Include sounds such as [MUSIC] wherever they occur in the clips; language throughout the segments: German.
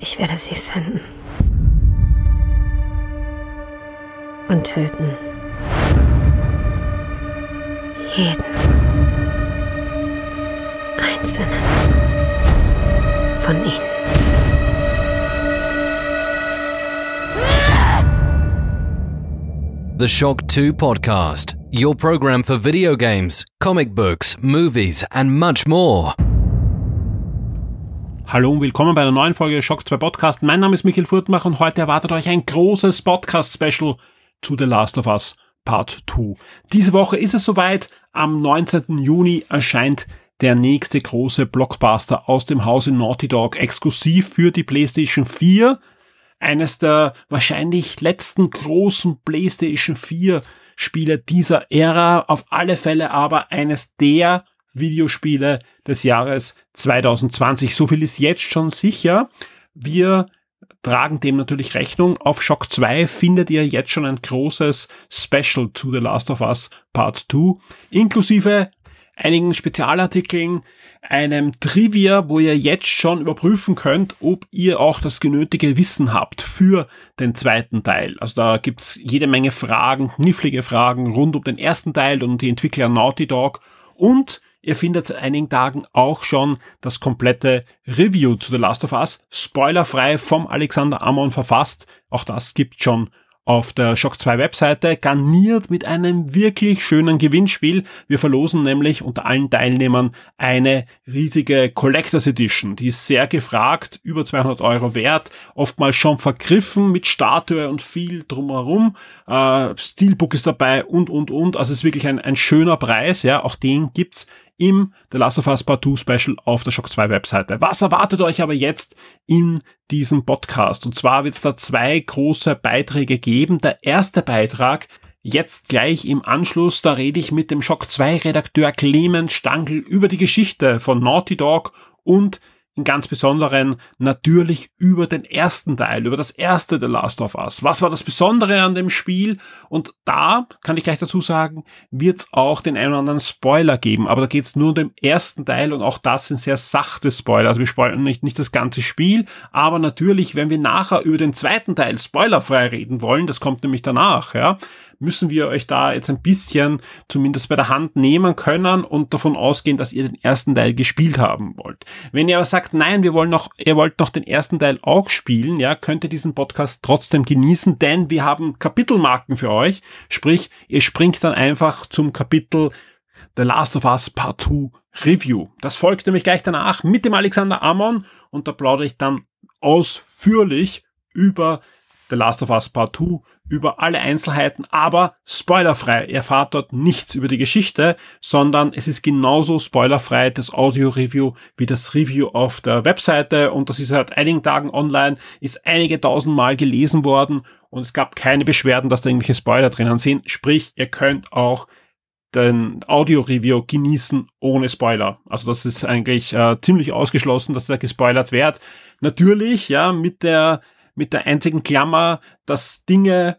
Ich werde sie finden. Und töten. Jeden. Einzelnen. Von ihnen. The Shock 2 Podcast, your program for video games, comic books, movies, and much more. Hallo und willkommen bei einer neuen Folge Shock 2 Podcast. Mein Name ist Michael Furtmach und heute erwartet euch ein großes Podcast-Special zu The Last of Us Part 2. Diese Woche ist es soweit. Am 19. Juni erscheint der nächste große Blockbuster aus dem Hause Naughty Dog exklusiv für die PlayStation 4. Eines der wahrscheinlich letzten großen PlayStation 4 Spiele dieser Ära. Auf alle Fälle aber eines der Videospiele des Jahres 2020. So viel ist jetzt schon sicher. Wir tragen dem natürlich Rechnung. Auf Shock 2 findet ihr jetzt schon ein großes Special zu The Last of Us Part 2, inklusive einigen Spezialartikeln, einem Trivia, wo ihr jetzt schon überprüfen könnt, ob ihr auch das genötige Wissen habt für den zweiten Teil. Also da gibt's jede Menge Fragen, knifflige Fragen rund um den ersten Teil und die Entwickler Naughty Dog und Ihr findet seit einigen Tagen auch schon das komplette Review zu The Last of Us, spoilerfrei vom Alexander Amon verfasst. Auch das gibt schon auf der Shock 2 Webseite, garniert mit einem wirklich schönen Gewinnspiel. Wir verlosen nämlich unter allen Teilnehmern eine riesige Collectors Edition. Die ist sehr gefragt, über 200 Euro wert, oftmals schon vergriffen mit Statue und viel drumherum. Äh, Steelbook ist dabei und, und, und. Also es ist wirklich ein, ein schöner Preis. Ja, auch den gibt's im The Last of Us Part 2 Special auf der Shock 2 Webseite. Was erwartet euch aber jetzt in diesem Podcast? Und zwar wird es da zwei große Beiträge geben. Der erste Beitrag Jetzt gleich im Anschluss, da rede ich mit dem Shock 2 Redakteur Clemens Stangl über die Geschichte von Naughty Dog und im ganz Besonderen natürlich über den ersten Teil, über das erste The Last of Us. Was war das Besondere an dem Spiel? Und da, kann ich gleich dazu sagen, wird es auch den einen oder anderen Spoiler geben. Aber da geht es nur um den ersten Teil und auch das sind sehr sachte Spoiler. Also wir spoilern nicht, nicht das ganze Spiel, aber natürlich, wenn wir nachher über den zweiten Teil spoilerfrei reden wollen, das kommt nämlich danach, ja, müssen wir euch da jetzt ein bisschen zumindest bei der Hand nehmen können und davon ausgehen, dass ihr den ersten Teil gespielt haben wollt. Wenn ihr aber sagt, nein, wir wollen noch, ihr wollt noch den ersten Teil auch spielen, ja, könnt ihr diesen Podcast trotzdem genießen, denn wir haben Kapitelmarken für euch. Sprich, ihr springt dann einfach zum Kapitel The Last of Us Part 2 Review. Das folgt nämlich gleich danach mit dem Alexander Amon und da plaudere ich dann ausführlich über The Last of Us Part 2 über alle Einzelheiten, aber spoilerfrei. Ihr erfahrt dort nichts über die Geschichte, sondern es ist genauso spoilerfrei das Audio-Review wie das Review auf der Webseite und das ist seit einigen Tagen online, ist einige tausend Mal gelesen worden und es gab keine Beschwerden, dass da irgendwelche Spoiler drinnen sind. Sprich, ihr könnt auch den Audio-Review genießen ohne Spoiler. Also das ist eigentlich äh, ziemlich ausgeschlossen, dass da gespoilert wird. Natürlich, ja, mit der mit der einzigen Klammer, dass Dinge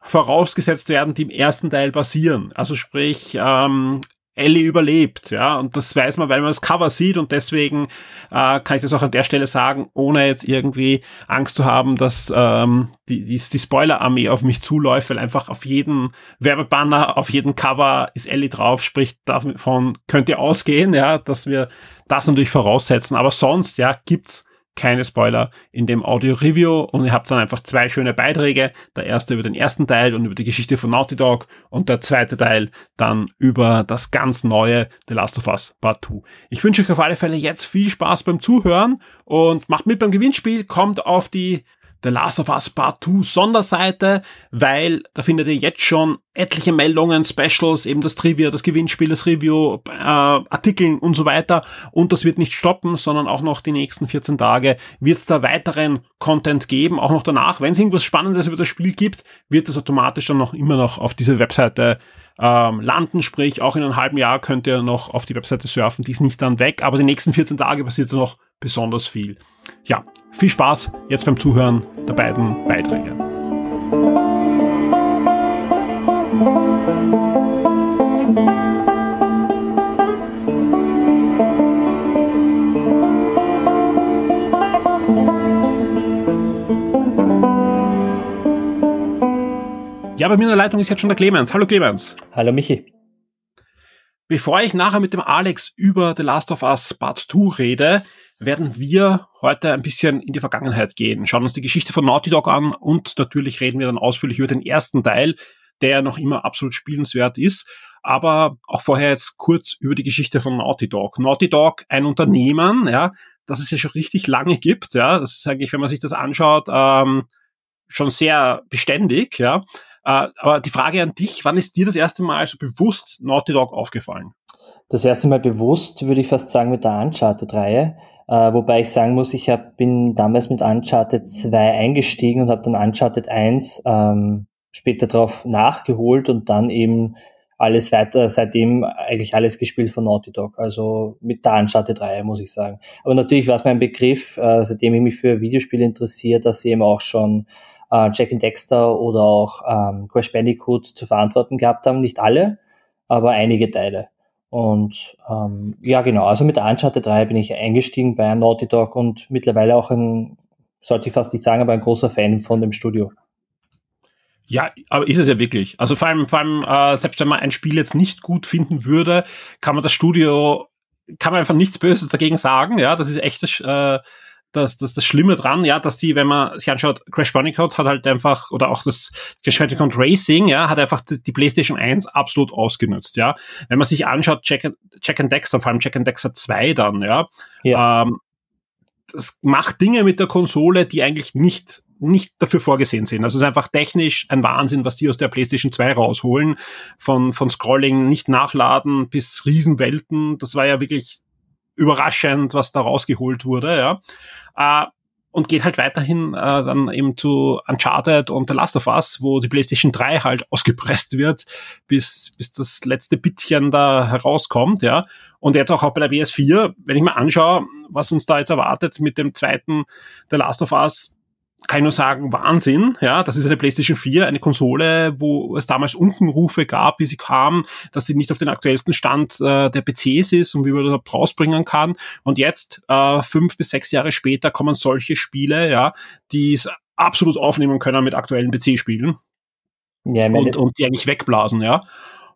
vorausgesetzt werden, die im ersten Teil passieren. Also sprich, ähm, Ellie überlebt, ja, und das weiß man, weil man das Cover sieht und deswegen äh, kann ich das auch an der Stelle sagen, ohne jetzt irgendwie Angst zu haben, dass ähm, die, die, die Spoiler-Armee auf mich zuläuft, weil einfach auf jeden Werbebanner, auf jedem Cover ist Ellie drauf, sprich, davon könnt ihr ausgehen, ja, dass wir das natürlich voraussetzen, aber sonst, ja, gibt's keine Spoiler in dem Audio-Review und ihr habt dann einfach zwei schöne Beiträge. Der erste über den ersten Teil und über die Geschichte von Naughty Dog und der zweite Teil dann über das ganz neue The Last of Us Part 2. Ich wünsche euch auf alle Fälle jetzt viel Spaß beim Zuhören und macht mit beim Gewinnspiel, kommt auf die The Last of Us Part 2 Sonderseite, weil da findet ihr jetzt schon etliche Meldungen, Specials, eben das Trivia, das Gewinnspiel, das Review, äh, Artikeln und so weiter. Und das wird nicht stoppen, sondern auch noch die nächsten 14 Tage wird es da weiteren Content geben, auch noch danach. Wenn es irgendwas Spannendes über das Spiel gibt, wird es automatisch dann noch immer noch auf diese Webseite ähm, landen, sprich auch in einem halben Jahr könnt ihr noch auf die Webseite surfen, die ist nicht dann weg, aber die nächsten 14 Tage passiert noch besonders viel. Ja, viel Spaß jetzt beim Zuhören der beiden Beiträge. Ja, bei mir in der Leitung ist jetzt schon der Clemens. Hallo Clemens. Hallo Michi. Bevor ich nachher mit dem Alex über The Last of Us Part 2 rede, werden wir heute ein bisschen in die Vergangenheit gehen, schauen uns die Geschichte von Naughty Dog an und natürlich reden wir dann ausführlich über den ersten Teil, der noch immer absolut spielenswert ist. Aber auch vorher jetzt kurz über die Geschichte von Naughty Dog. Naughty Dog, ein Unternehmen, ja, das es ja schon richtig lange gibt, ja, das ist eigentlich, wenn man sich das anschaut, ähm, schon sehr beständig, ja. Äh, aber die Frage an dich, wann ist dir das erste Mal so bewusst Naughty Dog aufgefallen? Das erste Mal bewusst, würde ich fast sagen, mit der Uncharted-Reihe. Äh, wobei ich sagen muss, ich hab, bin damals mit Uncharted 2 eingestiegen und habe dann Uncharted 1 ähm, später darauf nachgeholt und dann eben alles weiter, seitdem eigentlich alles gespielt von Naughty Dog, also mit der Uncharted 3, muss ich sagen. Aber natürlich war es mein Begriff, äh, seitdem ich mich für Videospiele interessiere, dass eben auch schon äh, Jack and Dexter oder auch ähm, Crash Bandicoot zu verantworten gehabt haben. Nicht alle, aber einige Teile. Und ähm, ja, genau, also mit der Uncharted 3 bin ich eingestiegen bei Naughty Dog und mittlerweile auch ein, sollte ich fast nicht sagen, aber ein großer Fan von dem Studio. Ja, aber ist es ja wirklich. Also vor allem, vor allem äh, selbst wenn man ein Spiel jetzt nicht gut finden würde, kann man das Studio, kann man einfach nichts Böses dagegen sagen. Ja, das ist echt das, äh, das, das, das Schlimme dran, ja, dass die, wenn man sich anschaut, Crash Bandicoot hat halt einfach, oder auch das Crash Bandicoot Racing, ja, hat einfach die, die PlayStation 1 absolut ausgenutzt, ja. Wenn man sich anschaut, Jack, Jack and Dexter, vor allem Jack and Dexter 2 dann, ja, ja. Ähm, das macht Dinge mit der Konsole, die eigentlich nicht nicht dafür vorgesehen sind. Also es ist einfach technisch ein Wahnsinn, was die aus der PlayStation 2 rausholen. Von, von Scrolling, nicht nachladen bis Riesenwelten. Das war ja wirklich überraschend, was da rausgeholt wurde, ja. Äh, und geht halt weiterhin äh, dann eben zu Uncharted und The Last of Us, wo die PlayStation 3 halt ausgepresst wird, bis, bis das letzte Bittchen da herauskommt, ja. Und jetzt auch, auch bei der PS4, wenn ich mir anschaue, was uns da jetzt erwartet mit dem zweiten The Last of Us, kann ich nur sagen, Wahnsinn. Ja, das ist eine PlayStation 4, eine Konsole, wo es damals Unkenrufe gab, wie sie kam, dass sie nicht auf den aktuellsten Stand äh, der PCs ist und wie man das rausbringen kann. Und jetzt, äh, fünf bis sechs Jahre später, kommen solche Spiele, ja, die es absolut aufnehmen können mit aktuellen PC-Spielen. Ja, und, und die eigentlich wegblasen, ja.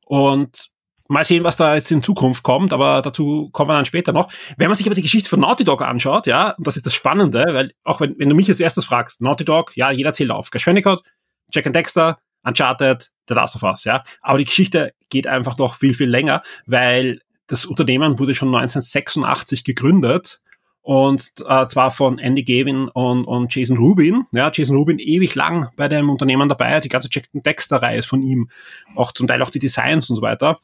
Und Mal sehen, was da jetzt in Zukunft kommt, aber dazu kommen wir dann später noch. Wenn man sich aber die Geschichte von Naughty Dog anschaut, ja, und das ist das Spannende, weil auch wenn, wenn du mich als erstes fragst, Naughty Dog, ja, jeder zählt auf. Crash Jack and Dexter, Uncharted, The Last of Us, ja. Aber die Geschichte geht einfach doch viel, viel länger, weil das Unternehmen wurde schon 1986 gegründet und äh, zwar von Andy Gavin und, und Jason Rubin. Ja, Jason Rubin ewig lang bei dem Unternehmen dabei, die ganze Jack and Dexter-Reihe ist von ihm, auch zum Teil auch die Designs und so weiter.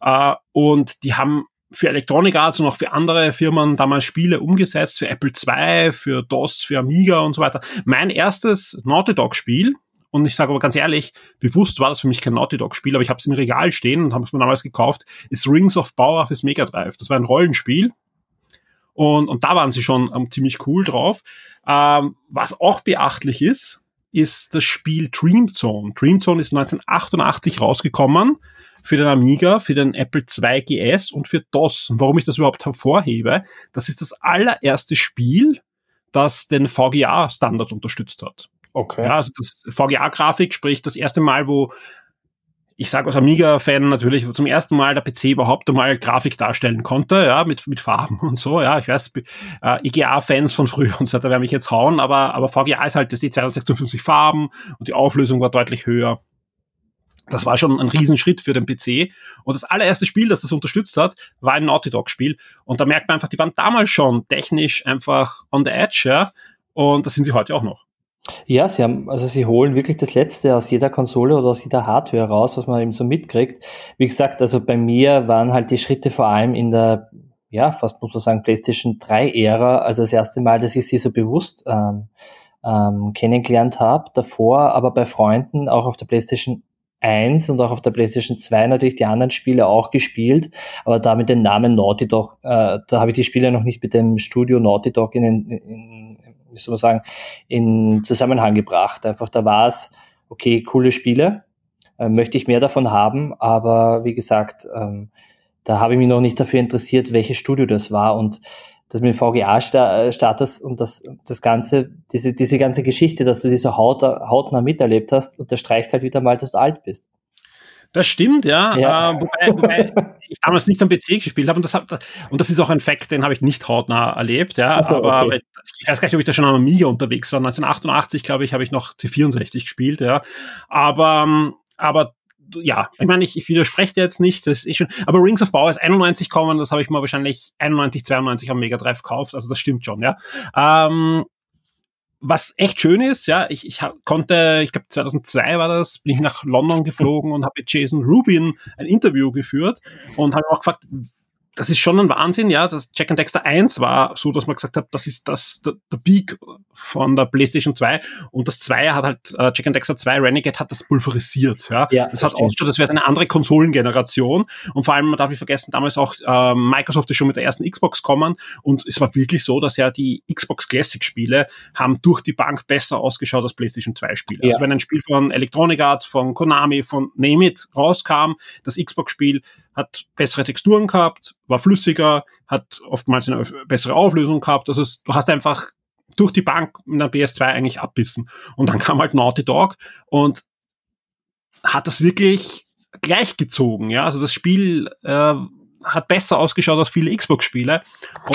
Äh, und die haben für Electronic Arts und auch für andere Firmen damals Spiele umgesetzt, für Apple II, für DOS, für Amiga und so weiter. Mein erstes Naughty Dog Spiel, und ich sage aber ganz ehrlich, bewusst war das für mich kein Naughty Dog Spiel, aber ich habe es im Regal stehen und habe es mir damals gekauft, ist Rings of Power fürs Mega Drive. Das war ein Rollenspiel. Und, und da waren sie schon ähm, ziemlich cool drauf. Ähm, was auch beachtlich ist, ist das Spiel Dream Zone. Dream Zone ist 1988 rausgekommen für den Amiga, für den Apple II GS und für DOS. Und warum ich das überhaupt hervorhebe, das ist das allererste Spiel, das den VGA-Standard unterstützt hat. Okay. Ja, also das VGA-Grafik, sprich das erste Mal, wo ich sage als Amiga-Fan natürlich zum ersten Mal der PC überhaupt einmal Grafik darstellen konnte, ja, mit, mit Farben [LAUGHS] und so, ja, ich weiß, äh, EGA-Fans von früher und so weiter werden mich jetzt hauen, aber, aber VGA ist halt, das die 256 Farben und die Auflösung war deutlich höher. Das war schon ein Riesenschritt für den PC. Und das allererste Spiel, das das unterstützt hat, war ein Naughty Dog Spiel. Und da merkt man einfach, die waren damals schon technisch einfach on the edge, ja. Und das sind sie heute auch noch. Ja, sie haben, also sie holen wirklich das Letzte aus jeder Konsole oder aus jeder Hardware raus, was man eben so mitkriegt. Wie gesagt, also bei mir waren halt die Schritte vor allem in der, ja, fast muss man sagen, PlayStation 3 Ära, also das erste Mal, dass ich sie so bewusst ähm, ähm, kennengelernt habe. Davor aber bei Freunden auch auf der PlayStation 1 und auch auf der PlayStation 2 natürlich die anderen Spiele auch gespielt, aber da mit dem Namen Naughty Dog, äh, da habe ich die Spiele noch nicht mit dem Studio Naughty Dog in, in, in wie soll man sagen, in Zusammenhang gebracht. Einfach da war es, okay, coole Spiele, äh, möchte ich mehr davon haben, aber wie gesagt, ähm, da habe ich mich noch nicht dafür interessiert, welches Studio das war und das mit VGA-Status und das, das ganze, diese, diese ganze Geschichte, dass du diese Haut, hautnah miterlebt hast, unterstreicht halt wieder mal, dass du alt bist. Das stimmt, ja. ja. Äh, wobei, wobei [LAUGHS] ich damals nicht am PC gespielt habe und das, hab, und das ist auch ein Fakt, den habe ich nicht hautnah erlebt, ja. So, aber okay. ich weiß gar nicht, ob ich da schon am Amiga unterwegs war. 1988, glaube ich, habe ich noch C64 gespielt, ja. Aber, ähm, aber ja, ich meine, ich, ich widerspreche dir jetzt nicht, das ist schon, aber Rings of Power ist 91 kommen, das habe ich mal wahrscheinlich 91, 92 am Mega Drive gekauft, also das stimmt schon, ja. Ähm, was echt schön ist, ja, ich, ich konnte, ich glaube 2002 war das, bin ich nach London geflogen und habe mit Jason Rubin ein Interview geführt und habe auch gefragt, das ist schon ein Wahnsinn, ja. Das Jack and Dexter 1 war so, dass man gesagt hat, das ist das, der, der Peak von der PlayStation 2 und das 2 hat halt, äh, Jack and Dexter 2 Renegade hat das pulverisiert, ja. ja das hat ausgeschaut, das wäre eine andere Konsolengeneration und vor allem, man darf nicht vergessen, damals auch, äh, Microsoft ist schon mit der ersten Xbox kommen und es war wirklich so, dass ja die Xbox Classic Spiele haben durch die Bank besser ausgeschaut als PlayStation 2 Spiele. Ja. Also wenn ein Spiel von Electronic Arts, von Konami, von Name It rauskam, das Xbox Spiel hat bessere Texturen gehabt, war flüssiger, hat oftmals eine bessere Auflösung gehabt. Also es, du hast einfach durch die Bank in der PS2 eigentlich abbissen. Und dann kam halt Naughty Dog und hat das wirklich gleichgezogen. Ja, also das Spiel äh, hat besser ausgeschaut als viele Xbox-Spiele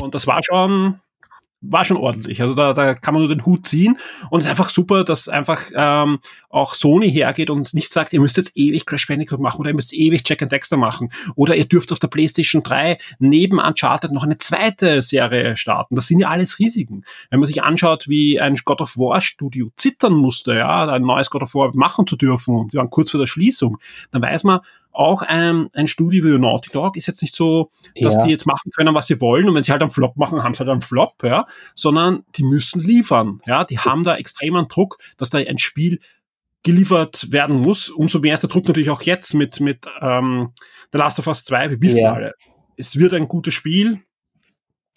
und das war schon war schon ordentlich. Also da, da kann man nur den Hut ziehen und es ist einfach super, dass einfach ähm, auch Sony hergeht und uns nicht sagt, ihr müsst jetzt ewig Crash Bandicoot machen oder ihr müsst ewig Jack and Dexter machen oder ihr dürft auf der PlayStation 3 neben Uncharted noch eine zweite Serie starten. Das sind ja alles Risiken. Wenn man sich anschaut, wie ein God of War Studio zittern musste, ja, ein neues God of War machen zu dürfen und wir waren kurz vor der Schließung, dann weiß man, auch ein, ein Studio wie Naughty Dog ist jetzt nicht so, dass ja. die jetzt machen können, was sie wollen und wenn sie halt einen Flop machen, haben sie halt einen Flop, ja, sondern die müssen liefern, ja, die haben da extremen Druck, dass da ein Spiel geliefert werden muss. Umso mehr ist der Druck natürlich auch jetzt mit, mit ähm, The Last of Us 2. Wir wissen ja. alle, es wird ein gutes Spiel.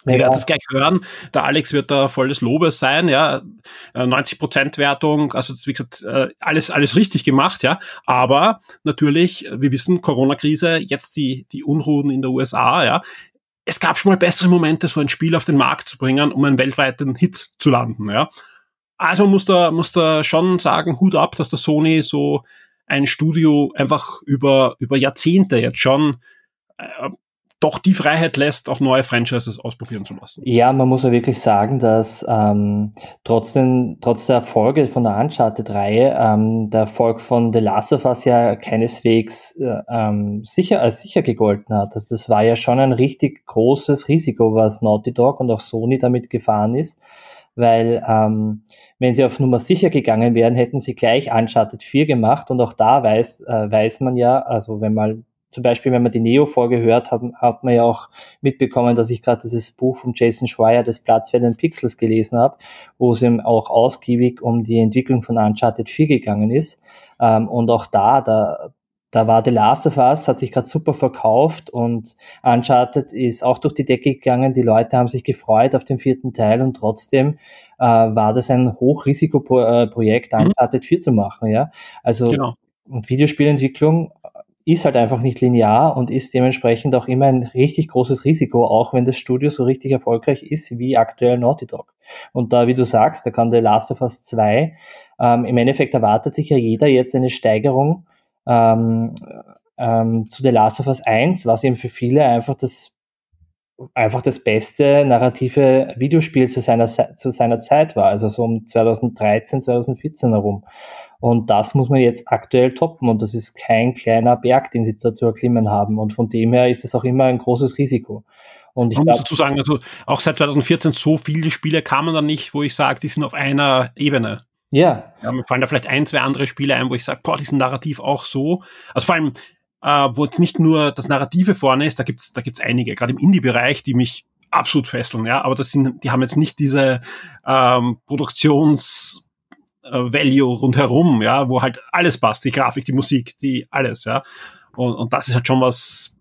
Ja. Ihr werdet es gleich hören. Der Alex wird da voll des Lobes sein, ja. 90% äh, Wertung, also wie gesagt, äh, alles, alles richtig gemacht, ja. Aber natürlich, wir wissen, Corona-Krise, jetzt die, die Unruhen in der USA, ja. Es gab schon mal bessere Momente, so ein Spiel auf den Markt zu bringen, um einen weltweiten Hit zu landen, ja. Also muss da, muss da schon sagen, Hut ab, dass der Sony so ein Studio einfach über, über Jahrzehnte jetzt schon äh, doch die Freiheit lässt, auch neue Franchises ausprobieren zu lassen. Ja, man muss ja wirklich sagen, dass ähm, trotzdem, trotz der Erfolge von der Uncharted-Reihe ähm, der Erfolg von The Last of Us ja keineswegs äh, ähm, sicher als sicher gegolten hat. Also das war ja schon ein richtig großes Risiko, was Naughty Dog und auch Sony damit gefahren ist, weil ähm, wenn sie auf Nummer sicher gegangen wären, hätten sie gleich Uncharted 4 gemacht und auch da weiß, äh, weiß man ja, also wenn man zum Beispiel, wenn man die Neo-Folge hört, hat, hat man ja auch mitbekommen, dass ich gerade dieses Buch von Jason Schreier, des Platzfällen Pixels, gelesen habe, wo es ihm auch ausgiebig um die Entwicklung von Uncharted 4 gegangen ist. Ähm, und auch da, da, da war The Last of Us, hat sich gerade super verkauft und Uncharted ist auch durch die Decke gegangen. Die Leute haben sich gefreut auf den vierten Teil und trotzdem äh, war das ein Hochrisikoprojekt, mhm. Uncharted 4 zu machen. Ja, also genau. und Videospielentwicklung ist halt einfach nicht linear und ist dementsprechend auch immer ein richtig großes Risiko, auch wenn das Studio so richtig erfolgreich ist wie aktuell Naughty Dog. Und da, wie du sagst, da kann The Last of Us 2, ähm, im Endeffekt erwartet sich ja jeder jetzt eine Steigerung ähm, ähm, zu The Last of Us 1, was eben für viele einfach das einfach das beste narrative Videospiel zu seiner, zu seiner Zeit war, also so um 2013, 2014 herum. Und das muss man jetzt aktuell toppen und das ist kein kleiner Berg, den sie da zu erklimmen haben. Und von dem her ist es auch immer ein großes Risiko. Und ich muss dazu sagen, also auch seit 2014 so viele Spiele kamen da nicht, wo ich sage, die sind auf einer Ebene. Ja. ja. Mir fallen da vielleicht ein, zwei andere Spiele ein, wo ich sage, boah, die sind narrativ auch so. Also vor allem, äh, wo jetzt nicht nur das Narrative vorne ist, da gibt's da gibt's einige, gerade im Indie-Bereich, die mich absolut fesseln, ja. Aber das sind, die haben jetzt nicht diese ähm, Produktions- Value rundherum, ja, wo halt alles passt, die Grafik, die Musik, die alles, ja. Und, und das ist halt schon was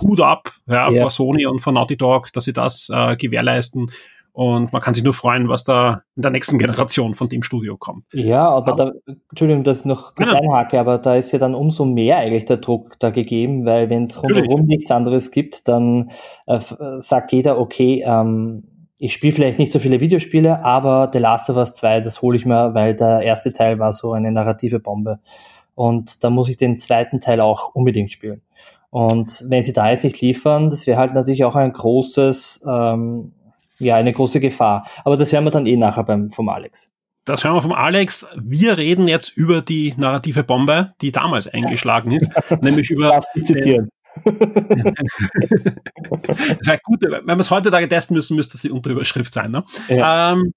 Hut ab, ja, yeah. vor Sony und vor Naughty Dog, dass sie das äh, gewährleisten. Und man kann sich nur freuen, was da in der nächsten Generation von dem Studio kommt. Ja, aber da, Entschuldigung, dass ich noch kurz ja. einhake, aber da ist ja dann umso mehr eigentlich der Druck da gegeben, weil wenn es rundherum nichts anderes gibt, dann äh, sagt jeder, okay, ähm, ich spiele vielleicht nicht so viele Videospiele, aber The Last of Us 2, das hole ich mir, weil der erste Teil war so eine narrative Bombe. Und da muss ich den zweiten Teil auch unbedingt spielen. Und wenn sie da jetzt nicht liefern, das wäre halt natürlich auch ein großes, ähm, ja, eine große Gefahr. Aber das werden wir dann eh nachher beim, vom Alex. Das hören wir vom Alex. Wir reden jetzt über die narrative Bombe, die damals eingeschlagen ist, [LAUGHS] nämlich über. Darf ich zitieren? [LAUGHS] das wäre gut, wenn wir es heutzutage testen müssen, müsste sie Unterüberschrift sein. Ne? Ja. Ähm,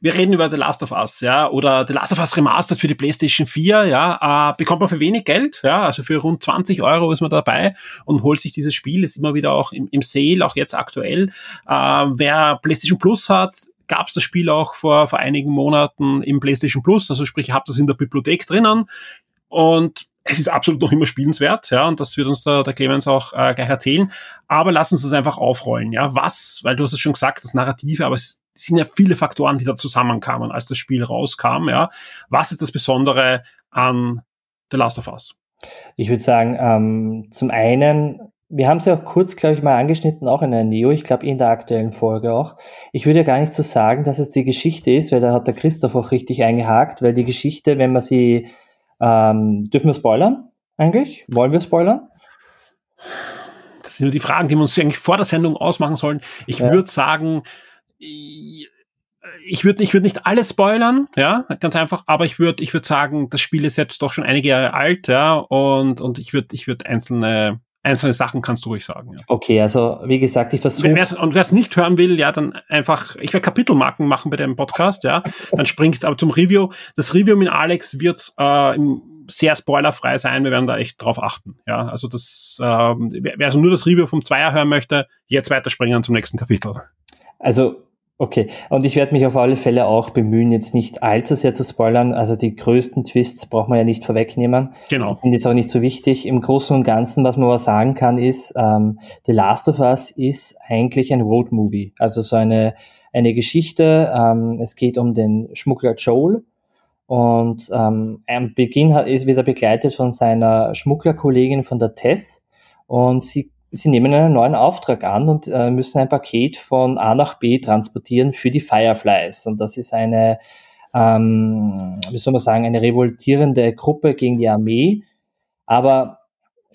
wir reden über The Last of Us, ja, oder The Last of Us Remastered für die PlayStation 4, ja, äh, bekommt man für wenig Geld, ja, also für rund 20 Euro ist man dabei und holt sich dieses Spiel, ist immer wieder auch im, im Sale, auch jetzt aktuell. Äh, wer PlayStation Plus hat, gab es das Spiel auch vor, vor einigen Monaten im PlayStation Plus, also sprich, ihr habt das in der Bibliothek drinnen und es ist absolut noch immer spielenswert, ja, und das wird uns der, der Clemens auch äh, gleich erzählen. Aber lass uns das einfach aufrollen, ja. Was, weil du hast es schon gesagt, das Narrative, aber es sind ja viele Faktoren, die da zusammenkamen, als das Spiel rauskam, ja. Was ist das Besondere an The Last of Us? Ich würde sagen, ähm, zum einen, wir haben es ja auch kurz, glaube ich, mal angeschnitten, auch in der Neo, ich glaube in der aktuellen Folge auch. Ich würde ja gar nicht so sagen, dass es die Geschichte ist, weil da hat der Christoph auch richtig eingehakt, weil die Geschichte, wenn man sie ähm, dürfen wir spoilern eigentlich? Wollen wir spoilern? Das sind nur die Fragen, die wir uns eigentlich vor der Sendung ausmachen sollen. Ich ja. würde sagen, ich würde ich würd nicht alles spoilern, ja, ganz einfach, aber ich würde ich würde sagen, das Spiel ist jetzt doch schon einige Jahre alt, ja, und, und ich würde ich würde einzelne einzelne Sachen kannst du ruhig sagen. Ja. Okay, also wie gesagt, ich versuche. Und wer es nicht hören will, ja, dann einfach, ich werde Kapitelmarken machen bei dem Podcast, ja. Dann springt aber zum Review. Das Review mit Alex wird äh, sehr spoilerfrei sein. Wir werden da echt drauf achten. Ja, also das, äh, wer also nur das Review vom Zweier hören möchte, jetzt weiterspringen zum nächsten Kapitel. Also Okay, und ich werde mich auf alle Fälle auch bemühen, jetzt nicht allzu sehr zu spoilern. Also die größten Twists braucht man ja nicht vorwegnehmen. Genau. Die sind jetzt auch nicht so wichtig. Im Großen und Ganzen, was man aber sagen kann, ist, ähm, The Last of Us ist eigentlich ein Road Movie. Also so eine, eine Geschichte. Ähm, es geht um den Schmuggler Joel. Und ähm, am Beginn hat, ist wieder begleitet von seiner Schmugglerkollegin von der Tess. Und sie Sie nehmen einen neuen Auftrag an und äh, müssen ein Paket von A nach B transportieren für die Fireflies. Und das ist eine, ähm, wie soll man sagen, eine revoltierende Gruppe gegen die Armee. Aber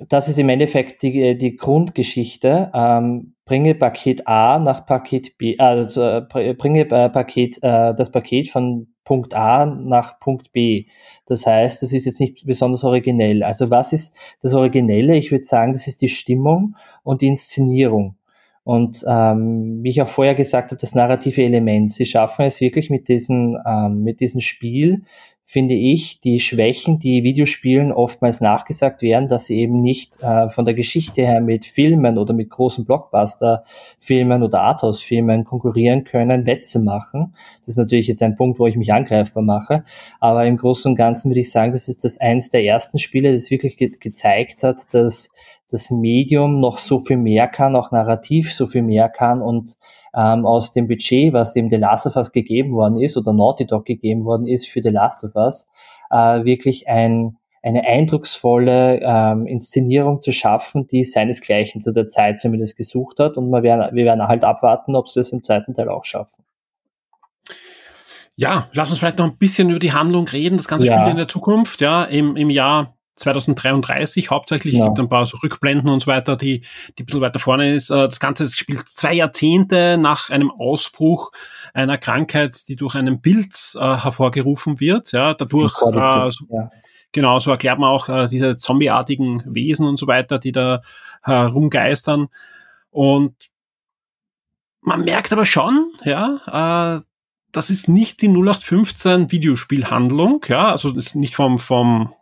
das ist im Endeffekt die, die Grundgeschichte. Ähm, bringe Paket A nach Paket B, also äh, bringe äh, Paket, äh, das Paket von Punkt A nach Punkt B. Das heißt, das ist jetzt nicht besonders originell. Also was ist das Originelle? Ich würde sagen, das ist die Stimmung und die Inszenierung. Und ähm, wie ich auch vorher gesagt habe, das narrative Element. Sie schaffen es wirklich mit diesem, ähm, mit diesem Spiel, finde ich, die Schwächen, die Videospielen oftmals nachgesagt werden, dass sie eben nicht äh, von der Geschichte her mit Filmen oder mit großen Blockbuster-Filmen oder Arthouse-Filmen konkurrieren können, Wetze machen. Das ist natürlich jetzt ein Punkt, wo ich mich angreifbar mache. Aber im Großen und Ganzen würde ich sagen, das ist das eins der ersten Spiele, das wirklich ge gezeigt hat, dass das Medium noch so viel mehr kann, auch narrativ so viel mehr kann und ähm, aus dem Budget, was eben The Last of Us gegeben worden ist oder Naughty Dog gegeben worden ist für The Last of Us, äh, wirklich ein, eine eindrucksvolle ähm, Inszenierung zu schaffen, die seinesgleichen zu der Zeit zumindest gesucht hat. Und wir werden, wir werden halt abwarten, ob sie es im zweiten Teil auch schaffen. Ja, lass uns vielleicht noch ein bisschen über die Handlung reden. Das ganze ja. Spiel in der Zukunft, ja, im, im Jahr 2033 hauptsächlich. Ja. Es gibt ein paar so Rückblenden und so weiter, die, die ein bisschen weiter vorne ist. Äh, das Ganze spielt zwei Jahrzehnte nach einem Ausbruch einer Krankheit, die durch einen Pilz äh, hervorgerufen wird. Ja, dadurch, äh, so, ja. genau, so erklärt man auch äh, diese zombieartigen Wesen und so weiter, die da herumgeistern. Und man merkt aber schon, ja, äh, das ist nicht die 0815 Videospielhandlung, ja, also ist nicht vom, vom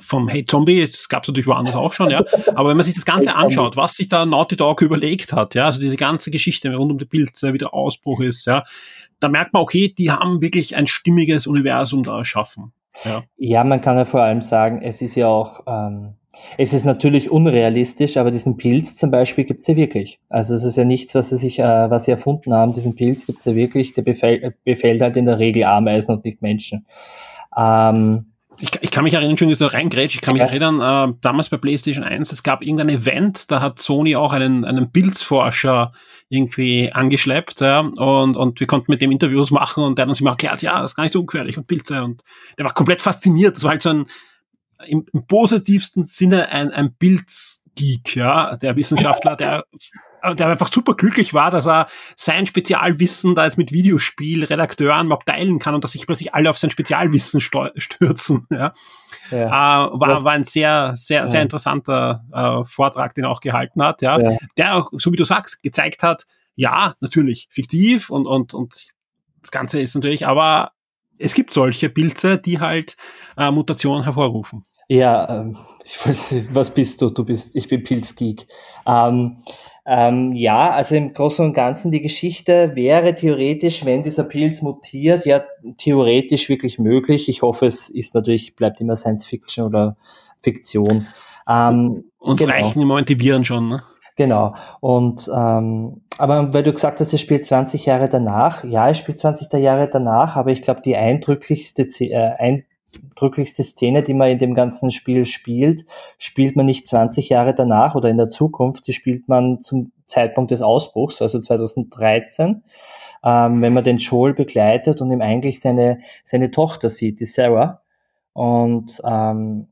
vom Hey Zombie, das gab es natürlich woanders auch schon, ja. Aber wenn man sich das Ganze anschaut, was sich da Naughty Dog überlegt hat, ja, also diese ganze Geschichte rund um die Pilze, wie der Ausbruch ist, ja, da merkt man, okay, die haben wirklich ein stimmiges Universum da erschaffen. Ja, ja man kann ja vor allem sagen, es ist ja auch, ähm, es ist natürlich unrealistisch, aber diesen Pilz zum Beispiel gibt's ja wirklich. Also es ist ja nichts, was sie sich, äh, was sie erfunden haben. Diesen Pilz gibt's ja wirklich. Der befällt, befällt halt in der Regel Ameisen und nicht Menschen. Ähm, Ich, ich kann mich erinnern, schon so reingrätsch, ich kann mich erinnern, äh, damals bei PlayStation 1, es gab irgendein Event, da hat Sony auch einen, einen Pilzforscher irgendwie angeschleppt, ja, und, und wir konnten mit dem Interviews machen und der hat uns immer erklärt, ja, das ist gar nicht so ungefährlich und Pilze und der war komplett fasziniert. Das war halt so ein, im, im positivsten Sinne ein, ein Pilzgeek, ja, der Wissenschaftler, der der einfach super glücklich war, dass er sein Spezialwissen da jetzt mit Videospielredakteuren mal teilen kann und dass sich plötzlich alle auf sein Spezialwissen stürzen. [LAUGHS] Ja. ja. Äh, war, war ein sehr, sehr, sehr interessanter äh, Vortrag, den er auch gehalten hat, ja. ja. Der auch, so wie du sagst, gezeigt hat, ja, natürlich fiktiv und, und, und das Ganze ist natürlich, aber es gibt solche Pilze, die halt äh, Mutationen hervorrufen. Ja, ähm, [LAUGHS] ich weiß, was bist du? Du bist, ich bin Pilzgeek. Ähm, ähm, ja, also im Großen und Ganzen die Geschichte wäre theoretisch, wenn dieser Pilz mutiert, ja theoretisch wirklich möglich. Ich hoffe, es ist natürlich, bleibt immer Science Fiction oder Fiktion. Ähm, Uns genau. reichen im Moment die Viren schon, ne? Genau. Und ähm, aber weil du gesagt hast, es spielt 20 Jahre danach, ja, es spielt 20 Jahre danach, aber ich glaube, die eindrücklichste, äh, ein, eindrücklichste Szene, die man in dem ganzen Spiel spielt, spielt man nicht 20 Jahre danach oder in der Zukunft, die spielt man zum Zeitpunkt des Ausbruchs, also 2013, ähm, wenn man den Joel begleitet und ihm eigentlich seine, seine Tochter sieht, die Sarah. Und ähm,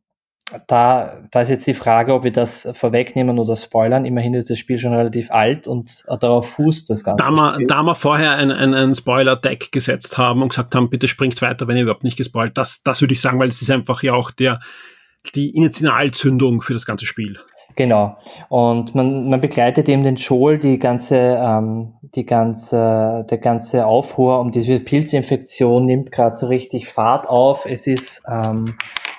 da, da ist jetzt die Frage, ob wir das vorwegnehmen oder spoilern. Immerhin ist das Spiel schon relativ alt und darauf fußt das Ganze. Da wir, da wir vorher ein, ein, ein Spoiler-Deck gesetzt haben und gesagt haben, bitte springt weiter, wenn ihr überhaupt nicht gespoilt, das, das würde ich sagen, weil es ist einfach ja auch der, die Initialzündung für das ganze Spiel. Genau. Und man, man begleitet eben den Joel die ganze, ähm, die ganze, der ganze Aufruhr um diese Pilzinfektion nimmt gerade so richtig Fahrt auf. Es ist, ähm,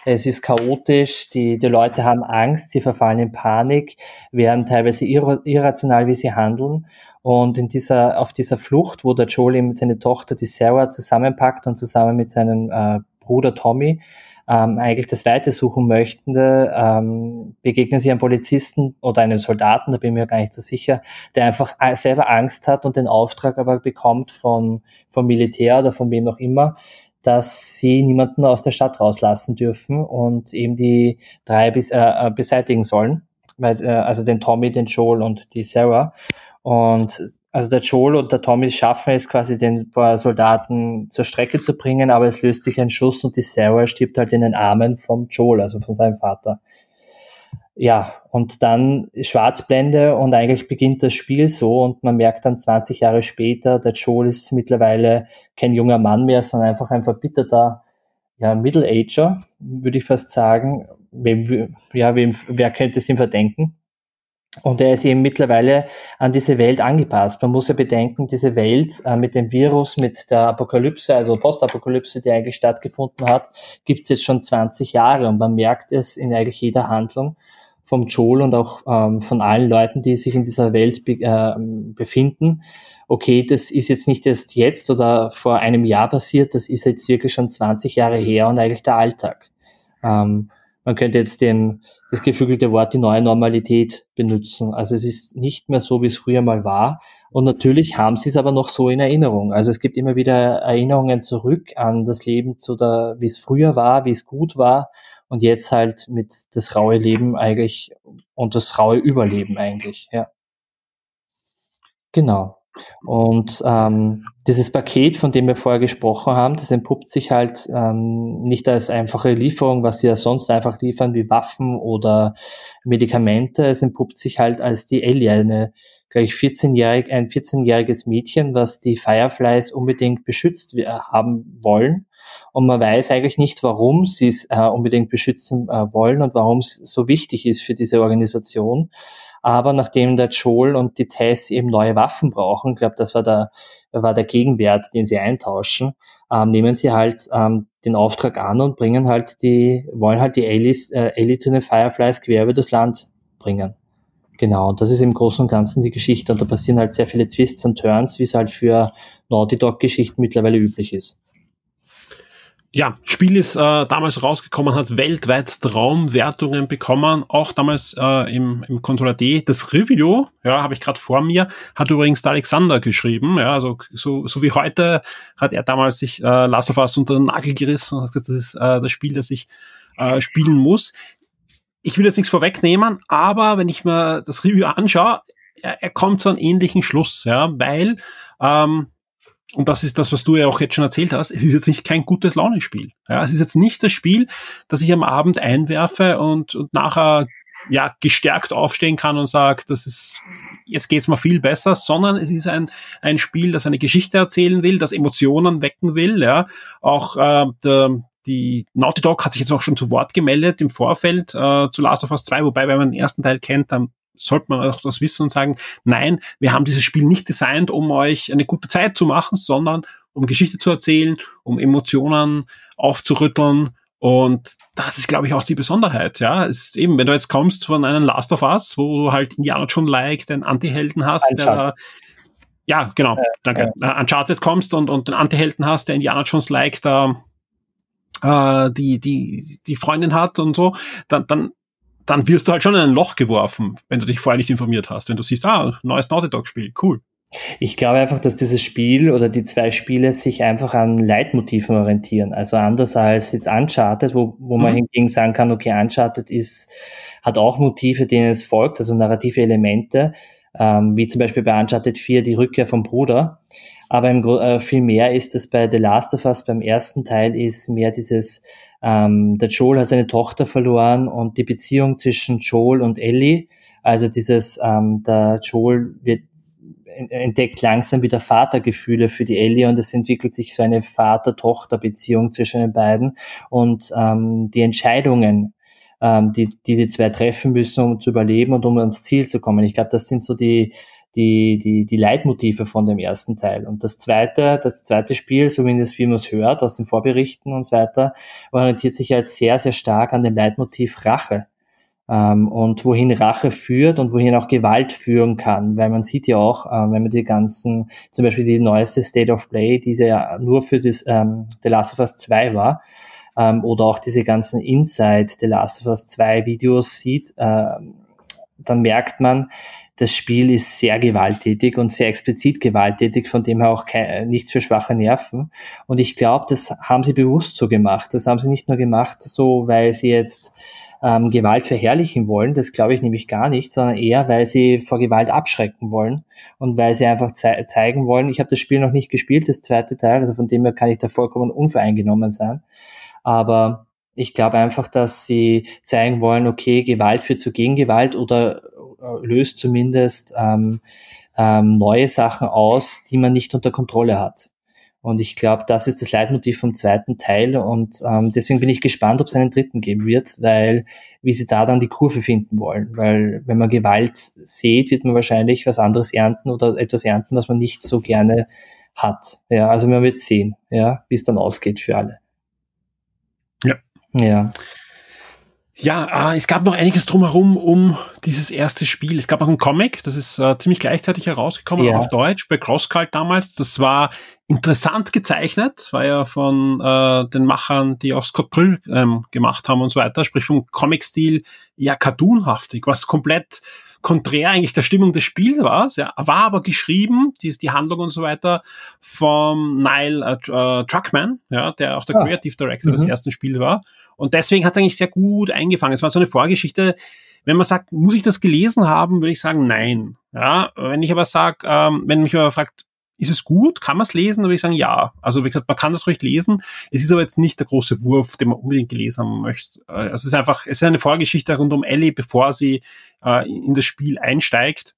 es ist chaotisch, die, die Leute haben Angst, sie verfallen in Panik, werden teilweise ir irrational, wie sie handeln. Und in dieser, auf dieser Flucht, wo der Joel eben seine Tochter, die Sarah, zusammenpackt und zusammen mit seinem äh, Bruder Tommy ähm, eigentlich das Weite suchen möchten, ähm, begegnen sie einem Polizisten oder einem Soldaten, da bin ich mir gar nicht so sicher, der einfach selber Angst hat und den Auftrag aber bekommt von, vom Militär oder von wem auch immer, dass sie niemanden aus der Stadt rauslassen dürfen und eben die drei bis, äh, äh beseitigen sollen. Weil, äh, also den Tommy, den Joel und die Sarah. Und also der Joel und der Tommy schaffen es quasi, den Soldaten zur Strecke zu bringen, aber es löst sich ein Schuss und die Sarah stirbt halt in den Armen vom Joel, also von seinem Vater. Ja, und dann Schwarzblende und eigentlich beginnt das Spiel so und man merkt dann 20 Jahre später, der Joel ist mittlerweile kein junger Mann mehr, sondern einfach ein verbitterter ja, Middle-Ager, würde ich fast sagen. Wem, ja, wem, wer könnte es ihm verdenken? Und er ist eben mittlerweile an diese Welt angepasst. Man muss ja bedenken, diese Welt äh, mit dem Virus, mit der Apokalypse, also Postapokalypse, die eigentlich stattgefunden hat, gibt es jetzt schon 20 Jahre und man merkt es in eigentlich jeder Handlung vom Joel und auch ähm, von allen Leuten, die sich in dieser Welt be äh, befinden. Okay, das ist jetzt nicht erst jetzt oder vor einem Jahr passiert, das ist jetzt wirklich schon 20 Jahre her und eigentlich der Alltag. Ähm, man könnte jetzt den, das geflügelte Wort die neue Normalität benutzen. Also es ist nicht mehr so, wie es früher mal war. Und natürlich haben sie es aber noch so in Erinnerung. Also es gibt immer wieder Erinnerungen zurück an das Leben zu der, wie es früher war, wie es gut war. Und jetzt halt mit das raue Leben eigentlich und das raue Überleben eigentlich, ja. Genau. Und ähm, dieses Paket, von dem wir vorher gesprochen haben, das entpuppt sich halt ähm, nicht als einfache Lieferung, was sie ja sonst einfach liefern, wie Waffen oder Medikamente. Es entpuppt sich halt als die Ellie, eine gleich 14-jährig, ein 14-jähriges Mädchen, was die Fireflies unbedingt beschützt haben wollen. Und man weiß eigentlich nicht, warum sie es äh, unbedingt beschützen äh, wollen und warum es so wichtig ist für diese Organisation. Aber nachdem der Joel und die Tess eben neue Waffen brauchen, ich glaube, das war der, war der Gegenwert, den sie eintauschen, ähm, nehmen sie halt ähm, den Auftrag an und bringen halt die, wollen halt die Alice, äh, Ellie den Fireflies quer über das Land bringen. Genau, und das ist im Großen und Ganzen die Geschichte. Und da passieren halt sehr viele Twists und Turns, wie es halt für Naughty Dog-Geschichten mittlerweile üblich ist. Ja, Spiel ist äh, damals rausgekommen, hat weltweit Traumwertungen bekommen, auch damals äh, im, im Controller D. Das Review, ja, habe ich gerade vor mir, hat übrigens der Alexander geschrieben, ja, also so, so wie heute hat er damals sich äh, Last of Us unter den Nagel gerissen und hat gesagt, das ist äh, das Spiel, das ich äh, spielen muss. Ich will jetzt nichts vorwegnehmen, aber wenn ich mir das Review anschaue, er, er kommt zu einem ähnlichen Schluss, ja, weil ähm, und das ist das, was du ja auch jetzt schon erzählt hast, es ist jetzt nicht kein gutes Launespiel. Ja, es ist jetzt nicht das Spiel, das ich am Abend einwerfe und, und nachher ja gestärkt aufstehen kann und sage, das ist jetzt geht's mal viel besser, sondern es ist ein ein Spiel, das eine Geschichte erzählen will, das Emotionen wecken will. Ja, auch äh, der, die Naughty Dog hat sich jetzt auch schon zu Wort gemeldet im Vorfeld äh, zu Last of Us 2, wobei, wenn man den ersten Teil kennt, dann sollte man auch das wissen und sagen, nein, wir haben dieses Spiel nicht designt, um euch eine gute Zeit zu machen, sondern um Geschichte zu erzählen, um Emotionen aufzurütteln. Und das ist, glaube ich, auch die Besonderheit, ja. Es ist eben, wenn du jetzt kommst von einem Last of Us, wo du halt Indiana John like den Anti-Helden hast, der ja, genau, äh, danke. Äh. Uncharted kommst und, und den Anti-Helden hast, der Indiana Jones like da äh, die, die, die Freundin hat und so, dann, dann dann wirst du halt schon in ein Loch geworfen, wenn du dich vorher nicht informiert hast. Wenn du siehst, ah, neues Naughty Dog Spiel, cool. Ich glaube einfach, dass dieses Spiel oder die zwei Spiele sich einfach an Leitmotiven orientieren. Also anders als jetzt Uncharted, wo, wo man mhm. hingegen sagen kann, okay, Uncharted ist, hat auch Motive, denen es folgt, also narrative Elemente, ähm, wie zum Beispiel bei Uncharted 4 die Rückkehr vom Bruder. Aber im, äh, viel mehr ist es bei The Last of Us beim ersten Teil ist mehr dieses ähm, der Joel hat seine Tochter verloren und die Beziehung zwischen Joel und Ellie, also dieses, ähm, der Joel wird entdeckt langsam wieder Vatergefühle für die Ellie und es entwickelt sich so eine Vater-Tochter-Beziehung zwischen den beiden und ähm, die Entscheidungen, ähm, die, die die zwei treffen müssen, um zu überleben und um ans Ziel zu kommen. Ich glaube, das sind so die die, die, die Leitmotive von dem ersten Teil. Und das zweite, das zweite Spiel, zumindest wie man es hört aus den Vorberichten und so weiter, orientiert sich halt sehr, sehr stark an dem Leitmotiv Rache. Ähm, und wohin Rache führt und wohin auch Gewalt führen kann. Weil man sieht ja auch, äh, wenn man die ganzen, zum Beispiel die neueste State of Play, die ja nur für das ähm, The Last of Us 2 war, ähm, oder auch diese ganzen Inside The Last of Us 2 Videos sieht, äh, dann merkt man, das Spiel ist sehr gewalttätig und sehr explizit gewalttätig, von dem her auch kein, nichts für schwache Nerven. Und ich glaube, das haben sie bewusst so gemacht. Das haben sie nicht nur gemacht, so weil sie jetzt ähm, Gewalt verherrlichen wollen, das glaube ich nämlich gar nicht, sondern eher, weil sie vor Gewalt abschrecken wollen und weil sie einfach ze zeigen wollen, ich habe das Spiel noch nicht gespielt, das zweite Teil, also von dem her kann ich da vollkommen unvoreingenommen sein. Aber ich glaube einfach, dass sie zeigen wollen, okay, Gewalt führt zu Gegengewalt oder äh, löst zumindest ähm, ähm, neue Sachen aus, die man nicht unter Kontrolle hat. Und ich glaube, das ist das Leitmotiv vom zweiten Teil. Und ähm, deswegen bin ich gespannt, ob es einen dritten geben wird, weil wie sie da dann die Kurve finden wollen. Weil wenn man Gewalt sieht, wird man wahrscheinlich was anderes ernten oder etwas ernten, was man nicht so gerne hat. Ja, also man wird sehen, ja, wie es dann ausgeht für alle. Ja. Ja. Ja, äh, es gab noch einiges drumherum um dieses erste Spiel. Es gab auch ein Comic, das ist äh, ziemlich gleichzeitig herausgekommen, ja. auf Deutsch, bei Crosscult damals. Das war interessant gezeichnet, war ja von äh, den Machern, die auch Scott Brill ähm, gemacht haben und so weiter, sprich vom Comic-Stil ja cartoonhaftig, was komplett konträr eigentlich der Stimmung des Spiels war, ja, war aber geschrieben, die, die Handlung und so weiter, vom Nile äh, äh, Truckman, ja, der auch der ah. Creative Director mhm. des ersten Spiels war. Und deswegen hat es eigentlich sehr gut eingefangen. Es war so eine Vorgeschichte, wenn man sagt, muss ich das gelesen haben, würde ich sagen, nein. Ja, wenn ich aber sage, ähm, wenn mich aber fragt, ist es gut? Kann man es lesen? Würde ich sagen, ja. Also wie gesagt, man kann das ruhig lesen. Es ist aber jetzt nicht der große Wurf, den man unbedingt gelesen haben möchte. Äh, es ist einfach, es ist eine Vorgeschichte rund um Ellie, bevor sie äh, in das Spiel einsteigt.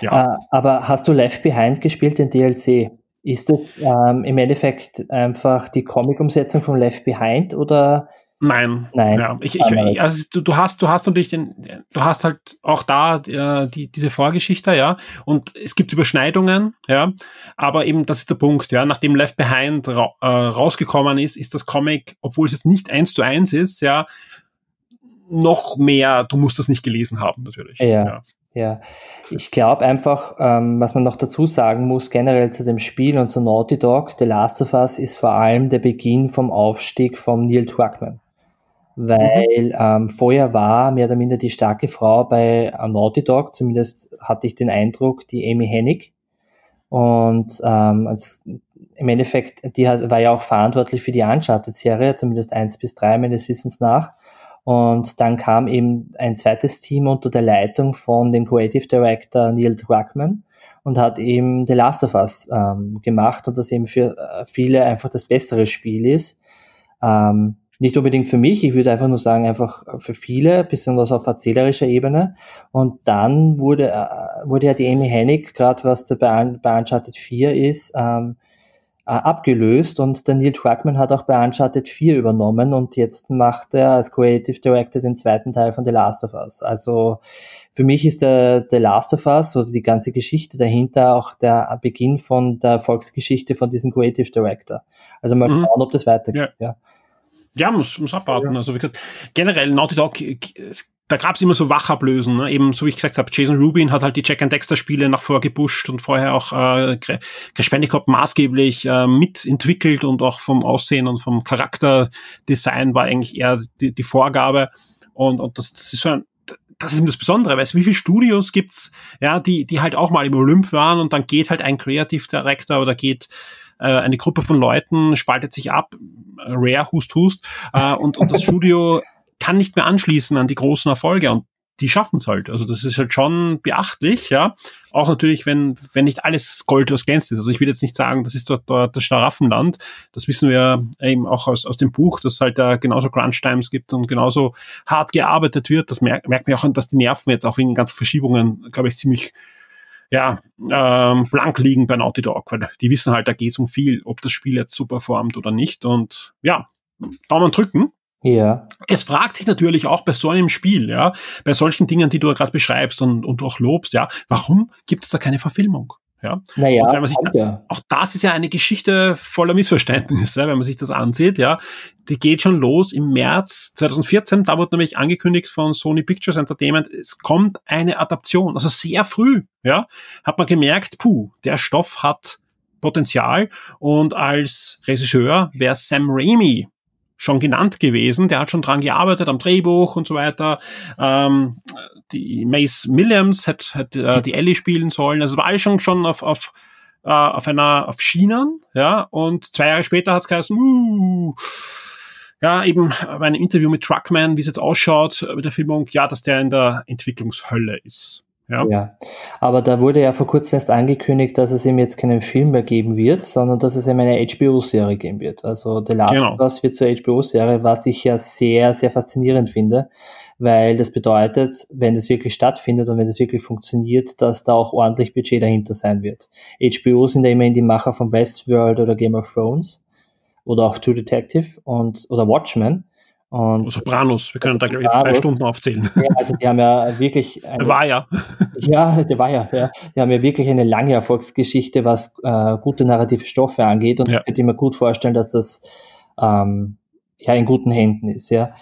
Ja. Uh, aber hast du Left Behind gespielt, den DLC? Ist das ähm, im Endeffekt einfach die Comic-Umsetzung von Left Behind oder Nein. Nein. Ja, ich, ich, also du, du hast, du hast natürlich den, du hast halt auch da äh, die, diese Vorgeschichte, ja, und es gibt Überschneidungen, ja, aber eben das ist der Punkt, ja, nachdem Left Behind ra äh, rausgekommen ist, ist das Comic, obwohl es jetzt nicht eins zu eins ist, ja, noch mehr, du musst das nicht gelesen haben, natürlich. Ja. ja. Ja, ich glaube einfach, ähm, was man noch dazu sagen muss, generell zu dem Spiel und zu Naughty Dog, The Last of Us ist vor allem der Beginn vom Aufstieg von Neil Druckmann. Weil mhm. ähm, vorher war mehr oder minder die starke Frau bei Naughty Dog, zumindest hatte ich den Eindruck, die Amy Hennig. Und ähm, als, im Endeffekt, die hat, war ja auch verantwortlich für die Uncharted-Serie, zumindest eins bis drei meines Wissens nach. Und dann kam eben ein zweites Team unter der Leitung von dem Creative Director Neil Druckmann und hat eben The Last of Us ähm, gemacht und das eben für äh, viele einfach das bessere Spiel ist. Ähm, nicht unbedingt für mich, ich würde einfach nur sagen, einfach für viele, besonders auf erzählerischer Ebene. Und dann wurde, äh, wurde ja die Amy Hennig, gerade was bei, bei Uncharted 4 ist, ähm, äh, abgelöst und der Neil Druckmann hat auch bei Uncharted 4 übernommen und jetzt macht er als Creative Director den zweiten Teil von The Last of Us. Also für mich ist der The Last of Us oder die ganze Geschichte dahinter auch der Beginn von der Erfolgsgeschichte von diesem Creative Director. Also mal mhm. schauen, ob das weitergeht. Ja. ja. Ja, muss, muss abwarten. Ja. Also wie gesagt, generell Naughty Dog, da gab's immer so Wachablösen, ne? eben so wie ich gesagt habe, Jason Rubin hat halt die Jack and Dexter Spiele nach vor gepusht und vorher auch äh, Crash Bandicoot maßgeblich äh, mitentwickelt und auch vom Aussehen und vom Charakterdesign war eigentlich eher die, die Vorgabe und, und das, das ist so ein das ist das Besondere, weißt wie viele Studios gibt's, ja, die, die halt auch mal im Olymp waren und dann geht halt ein Creative Director oder geht äh, eine Gruppe von Leuten, spaltet sich ab, Rare, Hust, Hust, äh, und, und das Studio kann nicht mehr anschließen an die großen Erfolge und die schaffen es halt. Also das ist halt schon beachtlich, ja. Auch natürlich, wenn, wenn nicht alles Gold, was glänzt ist. Also ich will jetzt nicht sagen, das ist dort, dort das Schlaraffenland. Das wissen wir eben auch aus, aus dem Buch, dass halt da genauso Crunch Times gibt und genauso hart gearbeitet wird. Das merkt, merkt man auch, dass die Nerven jetzt auch wegen ganzen Verschiebungen, glaube ich, ziemlich ja, ähm, blank liegen bei Naughty Dog, weil die wissen halt, da geht es um viel, ob das Spiel jetzt super formt oder nicht. Und ja, Daumen drücken. Ja. Es fragt sich natürlich auch bei so einem Spiel, ja, bei solchen Dingen, die du gerade beschreibst und, und auch lobst, ja, warum gibt es da keine Verfilmung? Ja. Naja, und da, auch das ist ja eine Geschichte voller Missverständnisse, [LAUGHS] wenn man sich das ansieht, ja. Die geht schon los im März 2014, da wurde nämlich angekündigt von Sony Pictures Entertainment, es kommt eine Adaption, also sehr früh, ja. Hat man gemerkt, puh, der Stoff hat Potenzial und als Regisseur wäre Sam Raimi schon genannt gewesen. Der hat schon dran gearbeitet am Drehbuch und so weiter. Ähm, die Mace Williams hat, hat äh, die Ellie spielen sollen. Also war alles schon, schon auf, auf, äh, auf einer auf Schienen, ja. Und zwei Jahre später hat es geheißen, uh, ja, eben bei einem Interview mit Truckman, wie es jetzt ausschaut mit der Filmung, ja, dass der in der Entwicklungshölle ist. Ja. ja, aber da wurde ja vor kurzem erst angekündigt, dass es ihm jetzt keinen Film mehr geben wird, sondern dass es ihm eine HBO-Serie geben wird. Also The Last genau. Us wird zur HBO-Serie, was ich ja sehr, sehr faszinierend finde, weil das bedeutet, wenn es wirklich stattfindet und wenn es wirklich funktioniert, dass da auch ordentlich Budget dahinter sein wird. HBO sind ja immerhin die Macher von Westworld oder Game of Thrones oder auch True Detective und oder Watchmen. Und Sopranos, wir können da glaube ich jetzt drei Stunden aufzählen. Ja, also die haben ja wirklich [LAUGHS] eine, der war ja. Ja, der war ja, ja. Die haben ja wirklich eine lange Erfolgsgeschichte, was äh, gute narrative Stoffe angeht und ja. ich könnte mir gut vorstellen, dass das ähm, ja in guten Händen ist, ja.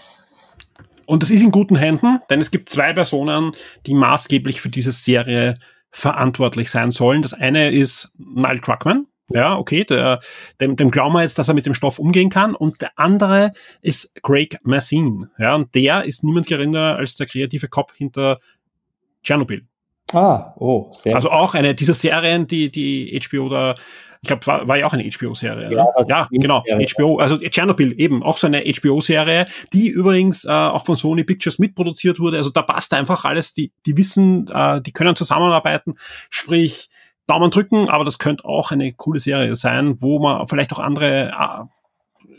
Und das ist in guten Händen, denn es gibt zwei Personen, die maßgeblich für diese Serie verantwortlich sein sollen. Das eine ist Nile Truckman, ja, okay, der, dem, dem glauben wir jetzt, dass er mit dem Stoff umgehen kann. Und der andere ist Craig Mazin. Ja, und der ist niemand geringer als der kreative Kopf hinter Tschernobyl. Ah, oh, sehr Also auch eine dieser Serien, die die HBO da, ich glaube, war, war ja auch eine HBO-Serie. Ja, ne? ja genau, HBO, also Tschernobyl eben, auch so eine HBO-Serie, die übrigens äh, auch von Sony Pictures mitproduziert wurde. Also da passt einfach alles, die, die wissen, äh, die können zusammenarbeiten, sprich, Daumen drücken, aber das könnte auch eine coole Serie sein, wo man vielleicht auch andere äh,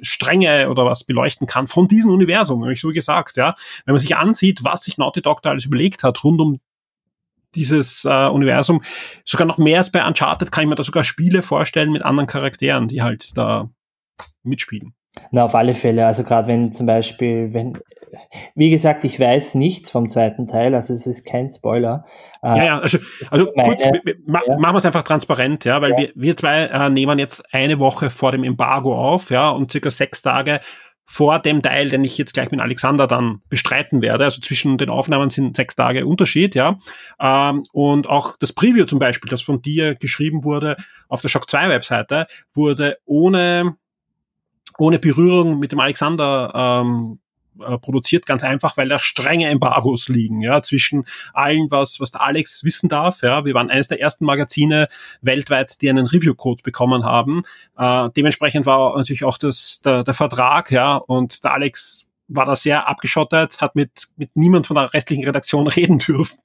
Stränge oder was beleuchten kann von diesem Universum, habe ich so gesagt, ja. Wenn man sich ansieht, was sich Naughty Dog da alles überlegt hat rund um dieses äh, Universum, sogar noch mehr als bei Uncharted kann ich mir da sogar Spiele vorstellen mit anderen Charakteren, die halt da mitspielen. Na, auf alle Fälle. Also gerade wenn zum Beispiel, wenn, wie gesagt, ich weiß nichts vom zweiten Teil, also es ist kein Spoiler. Ja, ja, also, also meine, kurz, ma ja. machen wir es einfach transparent, ja, weil ja. wir, wir zwei äh, nehmen jetzt eine Woche vor dem Embargo auf, ja, und circa sechs Tage vor dem Teil, den ich jetzt gleich mit Alexander dann bestreiten werde. Also zwischen den Aufnahmen sind sechs Tage Unterschied, ja. Ähm, und auch das Preview zum Beispiel, das von dir geschrieben wurde auf der Shock 2 Webseite, wurde ohne ohne Berührung mit dem Alexander ähm, äh, produziert, ganz einfach, weil da strenge Embargos liegen, ja, zwischen allen, was, was der Alex wissen darf, ja. Wir waren eines der ersten Magazine weltweit, die einen Review-Code bekommen haben. Äh, dementsprechend war natürlich auch das, der, der Vertrag, ja, und der Alex war da sehr abgeschottet, hat mit, mit niemand von der restlichen Redaktion [LAUGHS] reden dürfen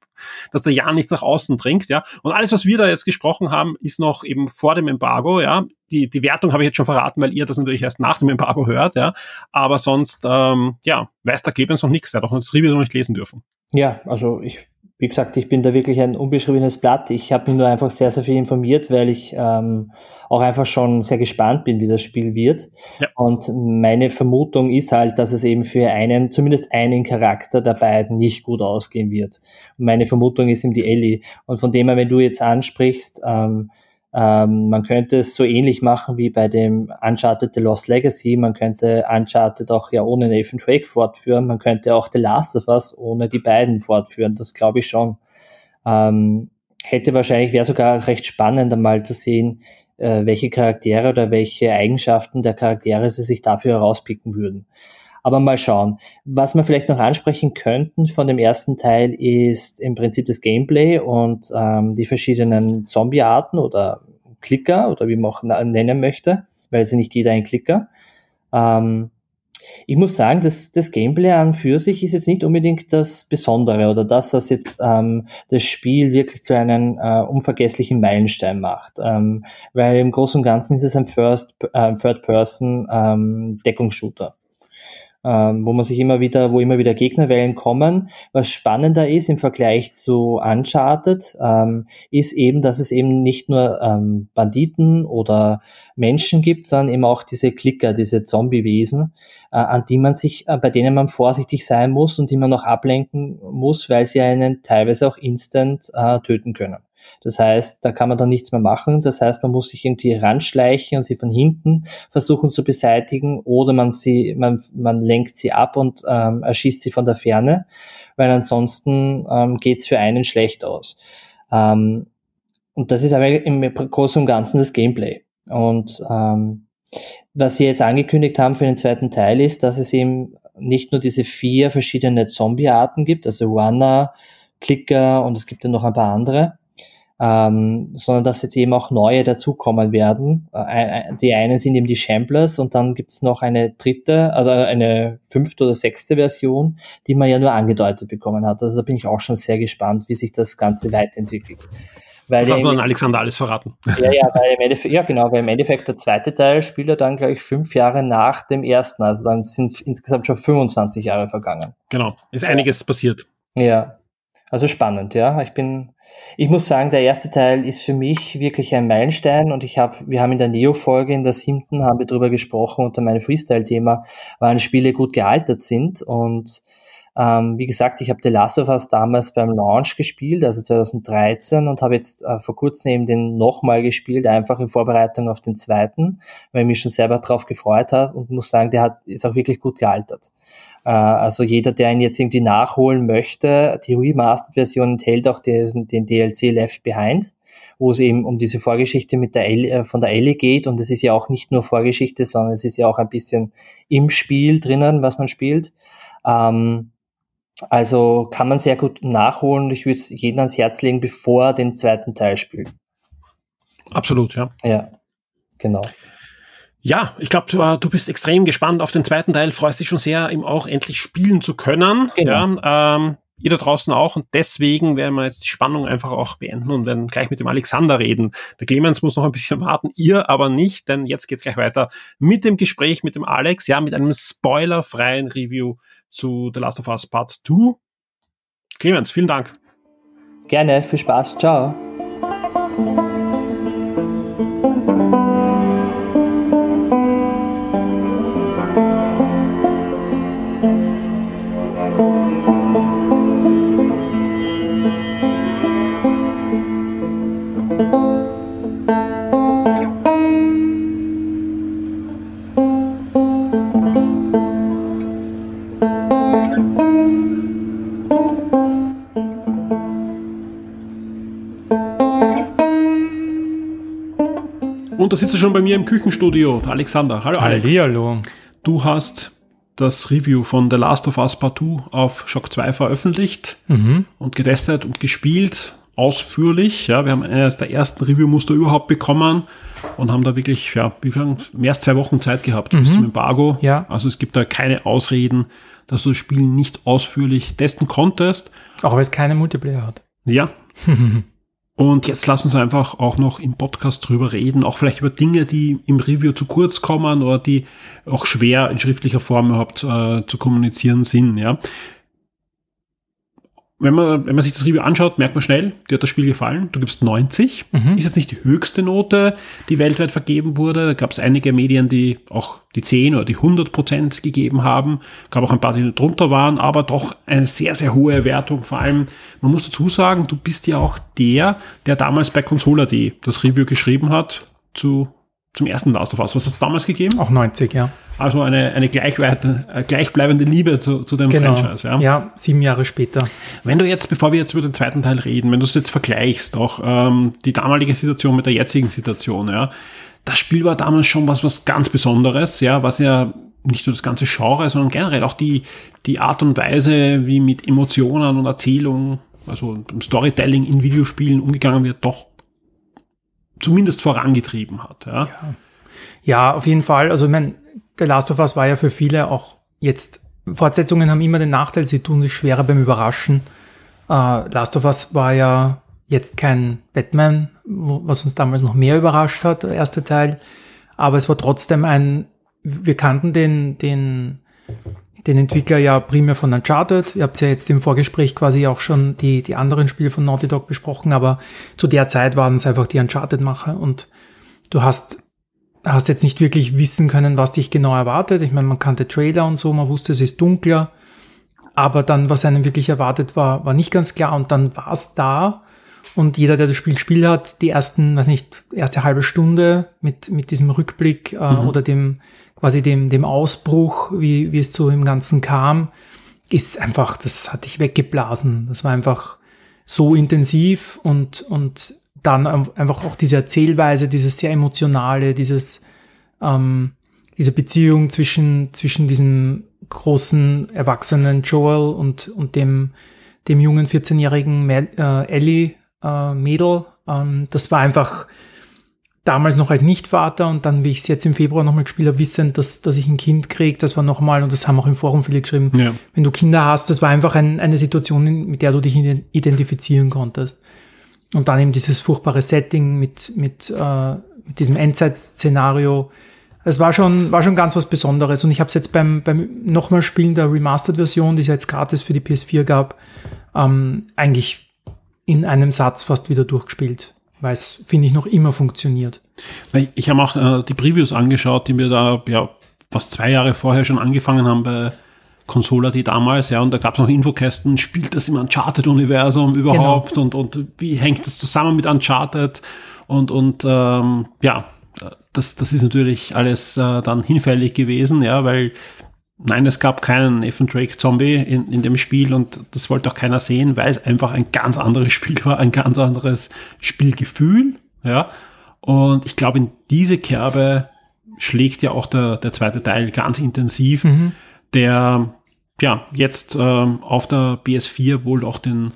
dass der ja nichts nach außen dringt, ja. Und alles, was wir da jetzt gesprochen haben, ist noch eben vor dem Embargo, ja. Die, die Wertung habe ich jetzt schon verraten, weil ihr das natürlich erst nach dem Embargo hört, ja. Aber sonst, ähm, ja, weiß der Clemens noch nichts, der hat auch das Review noch nicht lesen dürfen. Ja, also ich wie gesagt, ich bin da wirklich ein unbeschriebenes Blatt. Ich habe mich nur einfach sehr, sehr viel informiert, weil ich ähm, auch einfach schon sehr gespannt bin, wie das Spiel wird. Ja. Und meine Vermutung ist halt, dass es eben für einen, zumindest einen Charakter der beiden nicht gut ausgehen wird. Und meine Vermutung ist eben die Ellie. Und von dem her, wenn du jetzt ansprichst, ähm, ähm, man könnte es so ähnlich machen wie bei dem Uncharted The Lost Legacy. Man könnte Uncharted auch ja ohne Nathan Drake fortführen. Man könnte auch The Last of Us ohne die beiden fortführen. Das glaube ich schon. Ähm, hätte wahrscheinlich, wäre sogar recht spannend einmal zu sehen, äh, welche Charaktere oder welche Eigenschaften der Charaktere sie sich dafür herauspicken würden. Aber mal schauen. Was wir vielleicht noch ansprechen könnten von dem ersten Teil ist im Prinzip das Gameplay und ähm, die verschiedenen Zombie-Arten oder Klicker oder wie man auch nennen möchte, weil es ja nicht jeder ein Klicker. Ähm, ich muss sagen, das, das Gameplay an für sich ist jetzt nicht unbedingt das Besondere oder das, was jetzt ähm, das Spiel wirklich zu einem äh, unvergesslichen Meilenstein macht. Ähm, weil im Großen und Ganzen ist es ein First, äh, Third-Person ähm, Deckungsshooter ähm, wo man sich immer wieder, wo immer wieder Gegnerwellen kommen. Was spannender ist im Vergleich zu Uncharted, ähm, ist eben, dass es eben nicht nur ähm, Banditen oder Menschen gibt, sondern eben auch diese Klicker, diese Zombiewesen, äh, an die man sich, äh, bei denen man vorsichtig sein muss und die man noch ablenken muss, weil sie einen teilweise auch instant äh, töten können. Das heißt, da kann man dann nichts mehr machen. Das heißt, man muss sich irgendwie ranschleichen und sie von hinten versuchen zu beseitigen oder man sie, man, man lenkt sie ab und ähm, erschießt sie von der Ferne, weil ansonsten ähm, geht's für einen schlecht aus. Ähm, und das ist aber im Großen und Ganzen das Gameplay. Und ähm, was sie jetzt angekündigt haben für den zweiten Teil ist, dass es eben nicht nur diese vier verschiedene Zombie-Arten gibt, also Runner, Clicker und es gibt ja noch ein paar andere, ähm, sondern dass jetzt eben auch neue dazukommen werden. Äh, die einen sind eben die Shamblers und dann gibt's noch eine dritte, also eine fünfte oder sechste Version, die man ja nur angedeutet bekommen hat. Also da bin ich auch schon sehr gespannt, wie sich das Ganze weiterentwickelt. Weil das hat man Alexander alles verraten. Ja, ja, weil im Endeffekt, ja, genau, weil im Endeffekt der zweite Teil spielt er dann, glaube ich, fünf Jahre nach dem ersten. Also dann sind insgesamt schon 25 Jahre vergangen. Genau, ist einiges ja. passiert. Ja, also spannend, ja. Ich bin, ich muss sagen, der erste Teil ist für mich wirklich ein Meilenstein und ich habe, wir haben in der Neo-Folge, in der siebten, haben wir darüber gesprochen unter meinem Freestyle-Thema, wann Spiele gut gealtert sind und ähm, wie gesagt, ich habe The Last of Us damals beim Launch gespielt, also 2013 und habe jetzt äh, vor kurzem eben den nochmal gespielt, einfach in Vorbereitung auf den zweiten, weil ich mich schon selber drauf gefreut habe und muss sagen, der hat, ist auch wirklich gut gealtert. Äh, also jeder, der ihn jetzt irgendwie nachholen möchte, die Remastered-Version enthält auch den, den DLC Left Behind, wo es eben um diese Vorgeschichte mit der Ellie, äh, von der Ellie geht. Und es ist ja auch nicht nur Vorgeschichte, sondern es ist ja auch ein bisschen im Spiel drinnen, was man spielt. Ähm, also kann man sehr gut nachholen. Ich würde es jedem ans Herz legen, bevor er den zweiten Teil spielt. Absolut, ja. Ja, genau. Ja, ich glaube, du, du, bist extrem gespannt auf den zweiten Teil, freust dich schon sehr, ihm auch endlich spielen zu können. Genau. Ja, ähm, ihr da draußen auch und deswegen werden wir jetzt die Spannung einfach auch beenden und werden gleich mit dem Alexander reden. Der Clemens muss noch ein bisschen [LAUGHS] warten, ihr aber nicht, denn jetzt geht's gleich weiter mit dem Gespräch mit dem Alex, ja, mit einem spoilerfreien Review zu The Last of Us Part 2. Clemens, vielen Dank. Gerne, viel Spaß, ciao. Schon bei mir im Küchenstudio, der Alexander. Hallo Alex. Hallihallo. Du hast das Review von The Last of Us Part 2 auf Shock 2 veröffentlicht Mhm. und getestet und gespielt. Ausführlich. Ja, wir haben eines der ersten Review-Muster überhaupt bekommen und haben da wirklich, ja? Mehr als zwei Wochen Zeit gehabt bis zum Embargo. Mhm. Ja. Also es gibt da keine Ausreden, dass du das Spiel nicht ausführlich testen konntest. Auch weil es keine Multiplayer hat. Ja. [LAUGHS] Und jetzt lass uns einfach auch noch im Podcast drüber reden, auch vielleicht über Dinge, die im Review zu kurz kommen oder die auch schwer in schriftlicher Form überhaupt äh, zu kommunizieren sind. Ja. Wenn man, wenn man sich das Review anschaut, merkt man schnell, dir hat das Spiel gefallen. Du gibst 90. Ist jetzt nicht die höchste Note, die weltweit vergeben wurde. Da gab es einige Medien, die auch die 10 oder die 100 Prozent gegeben haben. Gab auch ein paar, die drunter waren, aber doch eine sehr, sehr hohe Wertung. Vor allem, man muss dazu sagen, du bist ja auch der, der damals bei Consola.de das Review geschrieben hat zu, zum ersten Last of Us. Was hat es damals gegeben? Auch 90, ja. Also eine, eine äh, gleichbleibende Liebe zu, zu dem Genau. Franchise. ja, sieben Jahre später. Wenn du jetzt, bevor wir jetzt über den zweiten Teil reden, wenn du es jetzt vergleichst, auch ähm, die damalige Situation mit der jetzigen Situation, ja, das Spiel war damals schon was, was ganz Besonderes, ja, was ja nicht nur das ganze Genre, sondern generell auch die, die Art und Weise, wie mit Emotionen und Erzählung, also Storytelling in Videospielen umgegangen wird, doch zumindest vorangetrieben hat, ja. Ja, auf jeden Fall. Also, ich mein, The Last of Us war ja für viele auch jetzt, Fortsetzungen haben immer den Nachteil, sie tun sich schwerer beim Überraschen. Äh, Last of Us war ja jetzt kein Batman, was uns damals noch mehr überrascht hat, der erste Teil. Aber es war trotzdem ein, wir kannten den, den, den Entwickler ja primär von Uncharted. Ihr habt ja jetzt im Vorgespräch quasi auch schon die, die anderen Spiele von Naughty Dog besprochen, aber zu der Zeit waren es einfach die Uncharted-Macher und du hast hast jetzt nicht wirklich wissen können, was dich genau erwartet. Ich meine, man kannte Trailer und so, man wusste, es ist dunkler, aber dann, was einem wirklich erwartet war, war nicht ganz klar und dann war es da und jeder, der das Spiel gespielt hat, die ersten, weiß nicht, erste halbe Stunde mit, mit diesem Rückblick äh, oder dem, quasi dem, dem Ausbruch, wie, wie es so im Ganzen kam, ist einfach, das hat dich weggeblasen. Das war einfach so intensiv und, und dann einfach auch diese Erzählweise, dieses sehr emotionale, dieses, ähm, diese Beziehung zwischen, zwischen diesem großen, erwachsenen Joel und, und dem, dem jungen 14-jährigen Mel- äh, Ellie äh, Mädel. Ähm, das war einfach damals noch als Nichtvater und dann, wie ich es jetzt im Februar nochmal gespielt habe, wissend, dass, dass ich ein Kind kriege, das war nochmal, und das haben auch im Forum viele geschrieben, Ja. wenn du Kinder hast, das war einfach ein, eine Situation, mit der du dich iden- identifizieren konntest. Und dann eben dieses furchtbare Setting mit, mit, äh, mit diesem Endzeit-Szenario. Es war schon, war schon ganz was Besonderes. Und ich habe es jetzt beim, beim nochmal Spielen der Remastered-Version, die es ja jetzt gratis für die PS4 gab, ähm, eigentlich in einem Satz fast wieder durchgespielt. Weil es, finde ich, noch immer funktioniert. Ich, habe auch äh, die Previews angeschaut, die wir da ja fast zwei Jahre vorher schon angefangen haben bei Consola, die damals, ja, und da gab es noch Infokästen, spielt das im Uncharted-Universum überhaupt? Und, und wie hängt das zusammen mit Uncharted? Und, und ähm, ja, das, das ist natürlich alles äh, dann hinfällig gewesen, ja, weil nein, es gab keinen Nathan Drake Zombie in, in dem Spiel und das wollte auch keiner sehen, weil es einfach ein ganz anderes Spiel war, ein ganz anderes Spielgefühl, ja. Und ich glaube, in diese Kerbe schlägt ja auch der, der zweite Teil ganz intensiv, der ja jetzt ähm, auf der PS4 wohl auch den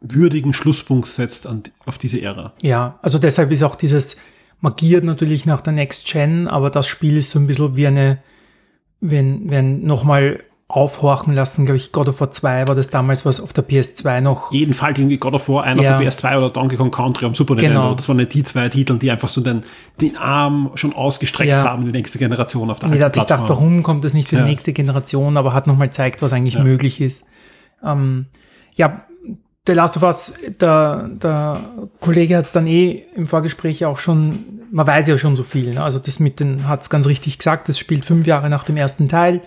würdigen Schlusspunkt setzt an, auf diese Ära. Ja, also deshalb ist auch dieses magiert natürlich nach der Next Gen, aber das Spiel ist so ein bisschen wie eine, wenn, wenn nochmal aufhorchen lassen, glaube ich, God of War 2 war das damals, was auf der PS2 noch. Jeden Fall irgendwie God of War, einer Ja. auf der PS2 oder Donkey Kong Country am Super Nintendo. Genau. Das waren nicht die zwei Titel, die einfach so den, den Arm schon ausgestreckt Ja. haben die nächste Generation auf der Und jeder hat alten sich gedacht, warum kommt das nicht für Ja. die nächste Generation, aber hat nochmal gezeigt, was eigentlich möglich ist. Ähm, ja, The Last of Us, der, der Kollege hat es dann eh im Vorgespräch auch schon, man weiß ja schon so viel, ne? also das mit den, hat es ganz richtig gesagt, das spielt fünf Jahre nach dem ersten Teil,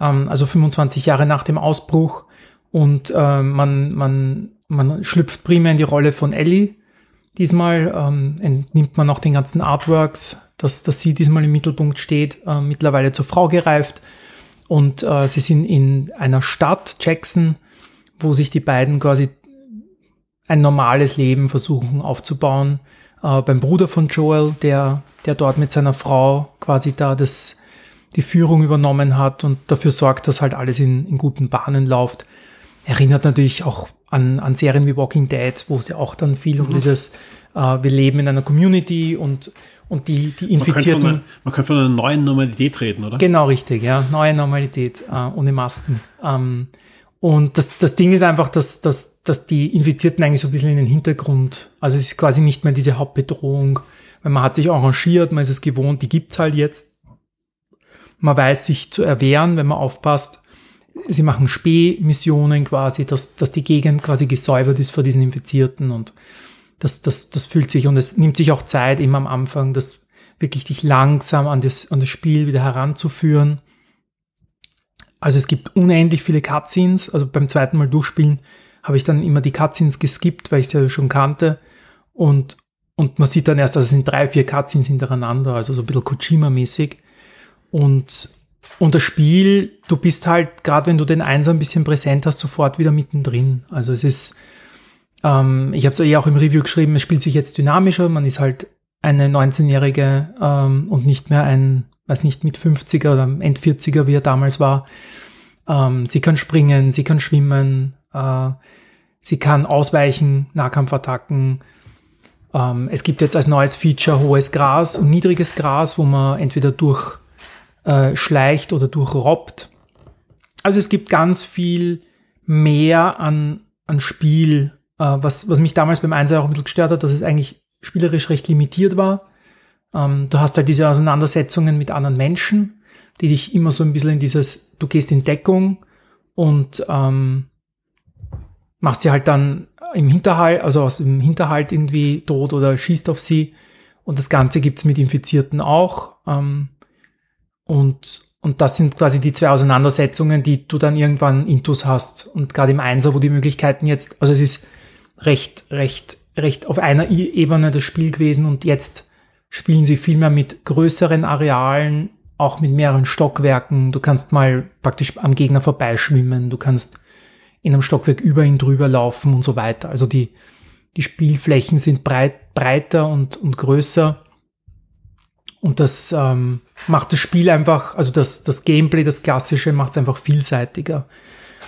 ähm, also 25 Jahre nach dem Ausbruch und äh, man, man, man schlüpft primär in die Rolle von Ellie. Diesmal ähm, entnimmt man auch den ganzen Artworks, dass, dass sie diesmal im Mittelpunkt steht, äh, mittlerweile zur Frau gereift. Und äh, sie sind in einer Stadt, Jackson, wo sich die beiden quasi ein normales Leben versuchen aufzubauen. äh, beim Bruder von Joel, der, der dort mit seiner Frau quasi da das, die Führung übernommen hat und dafür sorgt, dass halt alles in, in guten Bahnen läuft. Erinnert natürlich auch an, an Serien wie Walking Dead, wo es ja auch dann viel mhm. um dieses, äh, wir leben in einer Community und, und die, die Infizierten. Man könnte, von, man könnte von einer neuen Normalität reden, oder? Genau, richtig, ja. Neue Normalität, äh, ohne Masken. Ähm, und das, das Ding ist einfach, dass, dass, dass die Infizierten eigentlich so ein bisschen in den Hintergrund, also es ist quasi nicht mehr diese Hauptbedrohung, weil man hat sich arrangiert, man ist es gewohnt, die gibt's halt jetzt. Man weiß sich zu erwehren, wenn man aufpasst. Sie machen Spähmissionen quasi, dass, dass die Gegend quasi gesäubert ist vor diesen Infizierten und das, das, das fühlt sich und es nimmt sich auch Zeit immer am Anfang, das wirklich dich langsam an das, an das Spiel wieder heranzuführen. Also es gibt unendlich viele Cutscenes. Also beim zweiten Mal durchspielen habe ich dann immer die Cutscenes geskippt, weil ich sie ja schon kannte. Und, und man sieht dann erst, also es sind drei, vier Cutscenes hintereinander, also so ein bisschen Kojima-mäßig. Und, und das Spiel, du bist halt, gerade wenn du den Einser ein bisschen präsent hast, sofort wieder mittendrin. Also es ist, ähm, ich habe es ja auch im Review geschrieben, es spielt sich jetzt dynamischer, man ist halt eine 19-Jährige ähm, und nicht mehr ein weiß nicht, mit 50er oder End 40er, wie er damals war. Ähm, sie kann springen, sie kann schwimmen, äh, sie kann ausweichen, Nahkampfattacken. Ähm, es gibt jetzt als neues Feature hohes Gras und niedriges Gras, wo man entweder durch äh, schleicht oder durchrobbt. Also es gibt ganz viel mehr an, an Spiel, äh, was, was mich damals beim Einser auch ein bisschen gestört hat, dass es eigentlich spielerisch recht limitiert war. Ähm, du hast halt diese Auseinandersetzungen mit anderen Menschen, die dich immer so ein bisschen in dieses, du gehst in Deckung und ähm, macht sie halt dann im Hinterhalt, also aus dem Hinterhalt irgendwie tot oder schießt auf sie. Und das Ganze gibt's mit Infizierten auch. Ähm, und, und das sind quasi die zwei Auseinandersetzungen, die du dann irgendwann intus hast. Und gerade im Einser, wo die Möglichkeiten jetzt, also es ist recht, recht, recht auf einer Ebene das Spiel gewesen und jetzt spielen sie vielmehr mit größeren Arealen, auch mit mehreren Stockwerken. Du kannst mal praktisch am Gegner vorbeischwimmen, du kannst in einem Stockwerk über ihn drüber laufen und so weiter. Also die, die Spielflächen sind breit, breiter und, und größer. Und das ähm, macht das Spiel einfach, also das, das Gameplay, das klassische, macht es einfach vielseitiger.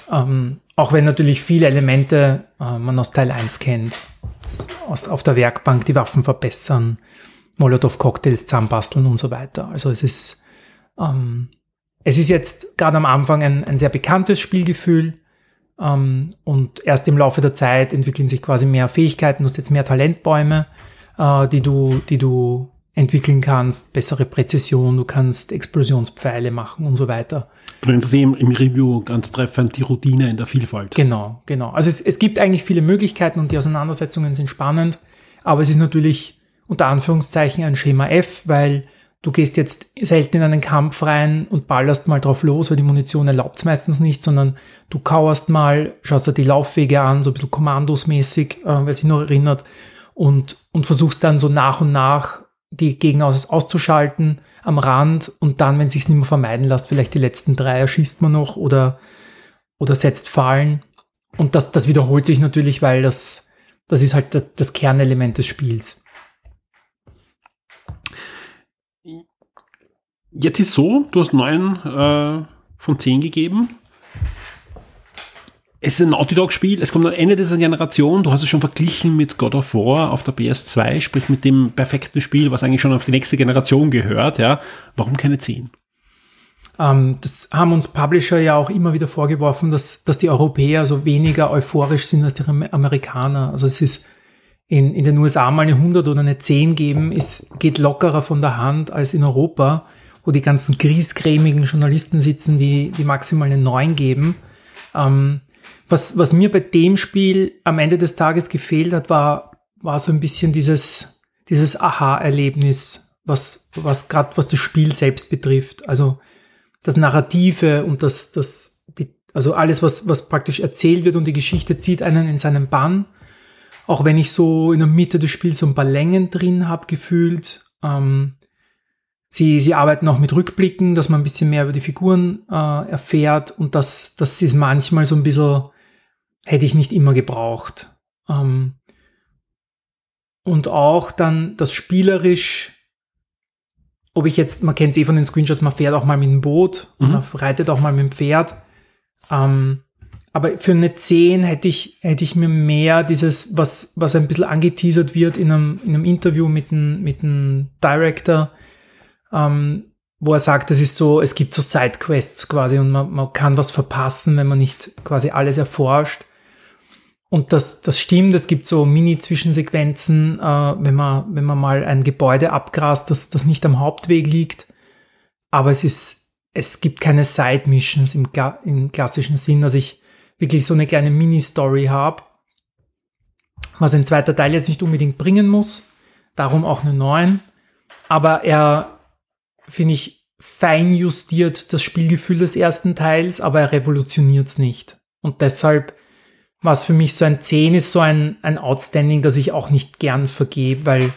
Ähm, auch wenn natürlich viele Elemente äh, man aus Teil 1 kennt. Aus, auf der Werkbank die Waffen verbessern, Molotow-Cocktails zusammenbasteln und so weiter. Also es ist, ähm, es ist jetzt gerade am Anfang ein, ein sehr bekanntes Spielgefühl ähm, und erst im Laufe der Zeit entwickeln sich quasi mehr Fähigkeiten. Du hast jetzt mehr Talentbäume, äh, die du, die du entwickeln kannst, bessere Präzision, du kannst Explosionspfeile machen und so weiter. Du nennst im, im Review ganz treffend die Routine in der Vielfalt. Genau, genau. Also es, es gibt eigentlich viele Möglichkeiten und die Auseinandersetzungen sind spannend, aber es ist natürlich unter Anführungszeichen ein Schema F, weil du gehst jetzt selten in einen Kampf rein und ballerst mal drauf los, weil die Munition erlaubt es meistens nicht, sondern du kauerst mal, schaust dir die Laufwege an, so ein bisschen kommandosmäßig, äh, wer sich noch erinnert, und, und versuchst dann so nach und nach die Gegner aus, auszuschalten am Rand und dann, wenn sich nicht mehr vermeiden lässt, vielleicht die letzten drei erschießt man noch oder, oder setzt Fallen. Und das, das wiederholt sich natürlich, weil das, das ist halt das, das Kernelement des Spiels. Jetzt ist so, du hast neun äh, von zehn gegeben. Es ist ein Naughty Dog-Spiel, es kommt am Ende dieser Generation. Du hast es schon verglichen mit God of War auf der PS2, sprich mit dem perfekten Spiel, was eigentlich schon auf die nächste Generation gehört. Ja. Warum keine 10? Ähm, das haben uns Publisher ja auch immer wieder vorgeworfen, dass, dass die Europäer so weniger euphorisch sind als die Amerikaner. Also es ist in, in den USA mal eine 100 oder eine 10 geben, ist, geht lockerer von der Hand als in Europa wo die ganzen griesgrämigen Journalisten sitzen, die, die maximal eine 9 geben. Ähm, was, was mir bei dem Spiel am Ende des Tages gefehlt hat, war, war so ein bisschen dieses, dieses Aha-Erlebnis, was, was gerade was das Spiel selbst betrifft. Also das Narrative und das, das, die, also alles, was, was praktisch erzählt wird und die Geschichte zieht einen in seinen Bann. Auch wenn ich so in der Mitte des Spiels so ein paar Längen drin habe gefühlt. Ähm, Sie, sie arbeiten auch mit Rückblicken, dass man ein bisschen mehr über die Figuren äh, erfährt und das, das ist manchmal so ein bisschen, hätte ich nicht immer gebraucht. Ähm, und auch dann das spielerisch, ob ich jetzt, man kennt es eh von den Screenshots, man fährt auch mal mit dem Boot, Mhm. man reitet auch mal mit dem Pferd. Ähm, aber für eine 10 hätte ich, hätte ich mir mehr dieses, was, was ein bisschen angeteasert wird in einem, in einem Interview mit dem, mit dem Director, ähm, wo er sagt, es ist so, es gibt so Sidequests quasi und man, man kann was verpassen, wenn man nicht quasi alles erforscht. Und das, das stimmt, es gibt so Mini-Zwischensequenzen, äh, wenn, man, wenn man mal ein Gebäude abgrast, das, das nicht am Hauptweg liegt. Aber es ist, es gibt keine Side-Missions im, im klassischen Sinn, dass ich wirklich so eine kleine Mini-Story habe, was ein zweiter Teil jetzt nicht unbedingt bringen muss. Darum auch eine 9. Aber er, finde ich, fein justiert das Spielgefühl des ersten Teils, aber er revolutioniert es nicht. Und deshalb was für mich so ein 10 ist, so ein, ein Outstanding, das ich auch nicht gern vergebe, weil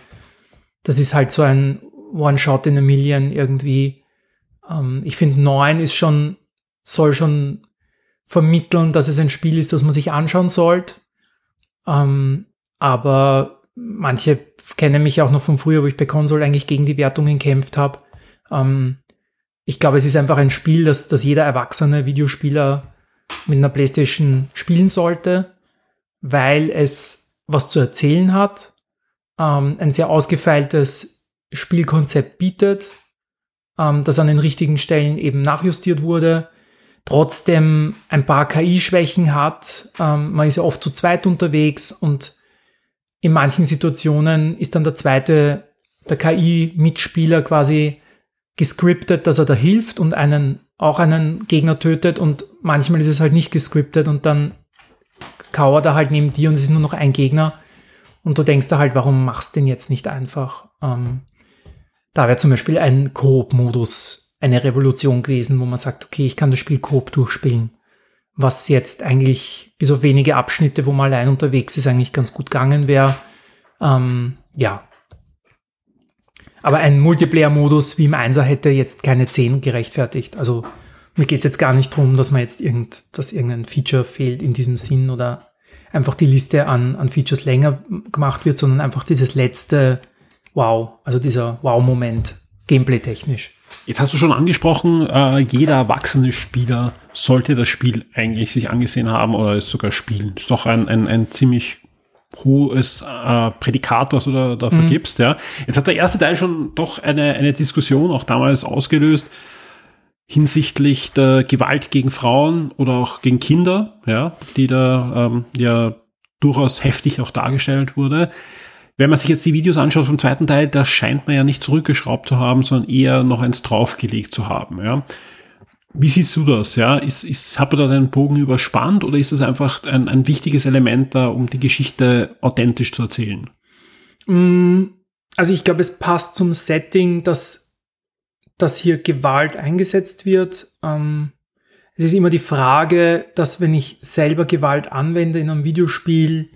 das ist halt so ein One-Shot in a Million irgendwie. Ähm, ich finde, 9 ist schon, soll schon vermitteln, dass es ein Spiel ist, das man sich anschauen sollte. Ähm, aber manche kennen mich auch noch von früher, wo ich bei Console eigentlich gegen die Wertungen kämpft habe. Ähm, ich glaube, es ist einfach ein Spiel, das, das jeder erwachsene Videospieler mit einer Playstation spielen sollte, weil es was zu erzählen hat, ähm, ein sehr ausgefeiltes Spielkonzept bietet, ähm, das an den richtigen Stellen eben nachjustiert wurde, trotzdem ein paar KI-Schwächen hat. Ähm, man ist ja oft zu zweit unterwegs und in manchen Situationen ist dann der zweite, der KI-Mitspieler quasi gescriptet, dass er da hilft und einen auch einen Gegner tötet und manchmal ist es halt nicht gescriptet und dann kauert er halt neben dir und es ist nur noch ein Gegner und du denkst da halt, warum machst du den jetzt nicht einfach? Ähm, da wäre zum Beispiel ein Koop-Modus eine Revolution gewesen, wo man sagt, okay, ich kann das Spiel Koop durchspielen, was jetzt eigentlich bis auf wenige Abschnitte, wo man allein unterwegs ist, eigentlich ganz gut gegangen wäre. Ähm, ja, aber ein Multiplayer-Modus wie im Einser hätte jetzt keine 10 gerechtfertigt. Also mir geht es jetzt gar nicht darum, dass man jetzt irgend, dass irgendein Feature fehlt in diesem Sinn oder einfach die Liste an, an Features länger gemacht wird, sondern einfach dieses letzte Wow, also dieser Wow-Moment, gameplay-technisch. Jetzt hast du schon angesprochen, äh, jeder erwachsene Spieler sollte das Spiel eigentlich sich angesehen haben oder es sogar spielen. Ist doch ein, ein, ein ziemlich hohes äh, Prädikat, was du da, da vergibst. Ja. Jetzt hat der erste Teil schon doch eine, eine Diskussion auch damals ausgelöst hinsichtlich der Gewalt gegen Frauen oder auch gegen Kinder, ja, die da ähm, ja durchaus heftig auch dargestellt wurde. Wenn man sich jetzt die Videos anschaut vom zweiten Teil, da scheint man ja nicht zurückgeschraubt zu haben, sondern eher noch eins draufgelegt zu haben. Ja. Wie siehst du das? Ja? Ist, ist, hat man da den Bogen überspannt oder ist das einfach ein, ein wichtiges Element da, um die Geschichte authentisch zu erzählen? Mm, Also ich glaube, es passt zum Setting, dass, dass hier Gewalt eingesetzt wird. Ähm, es ist immer die Frage, dass wenn ich selber Gewalt anwende in einem Videospiel,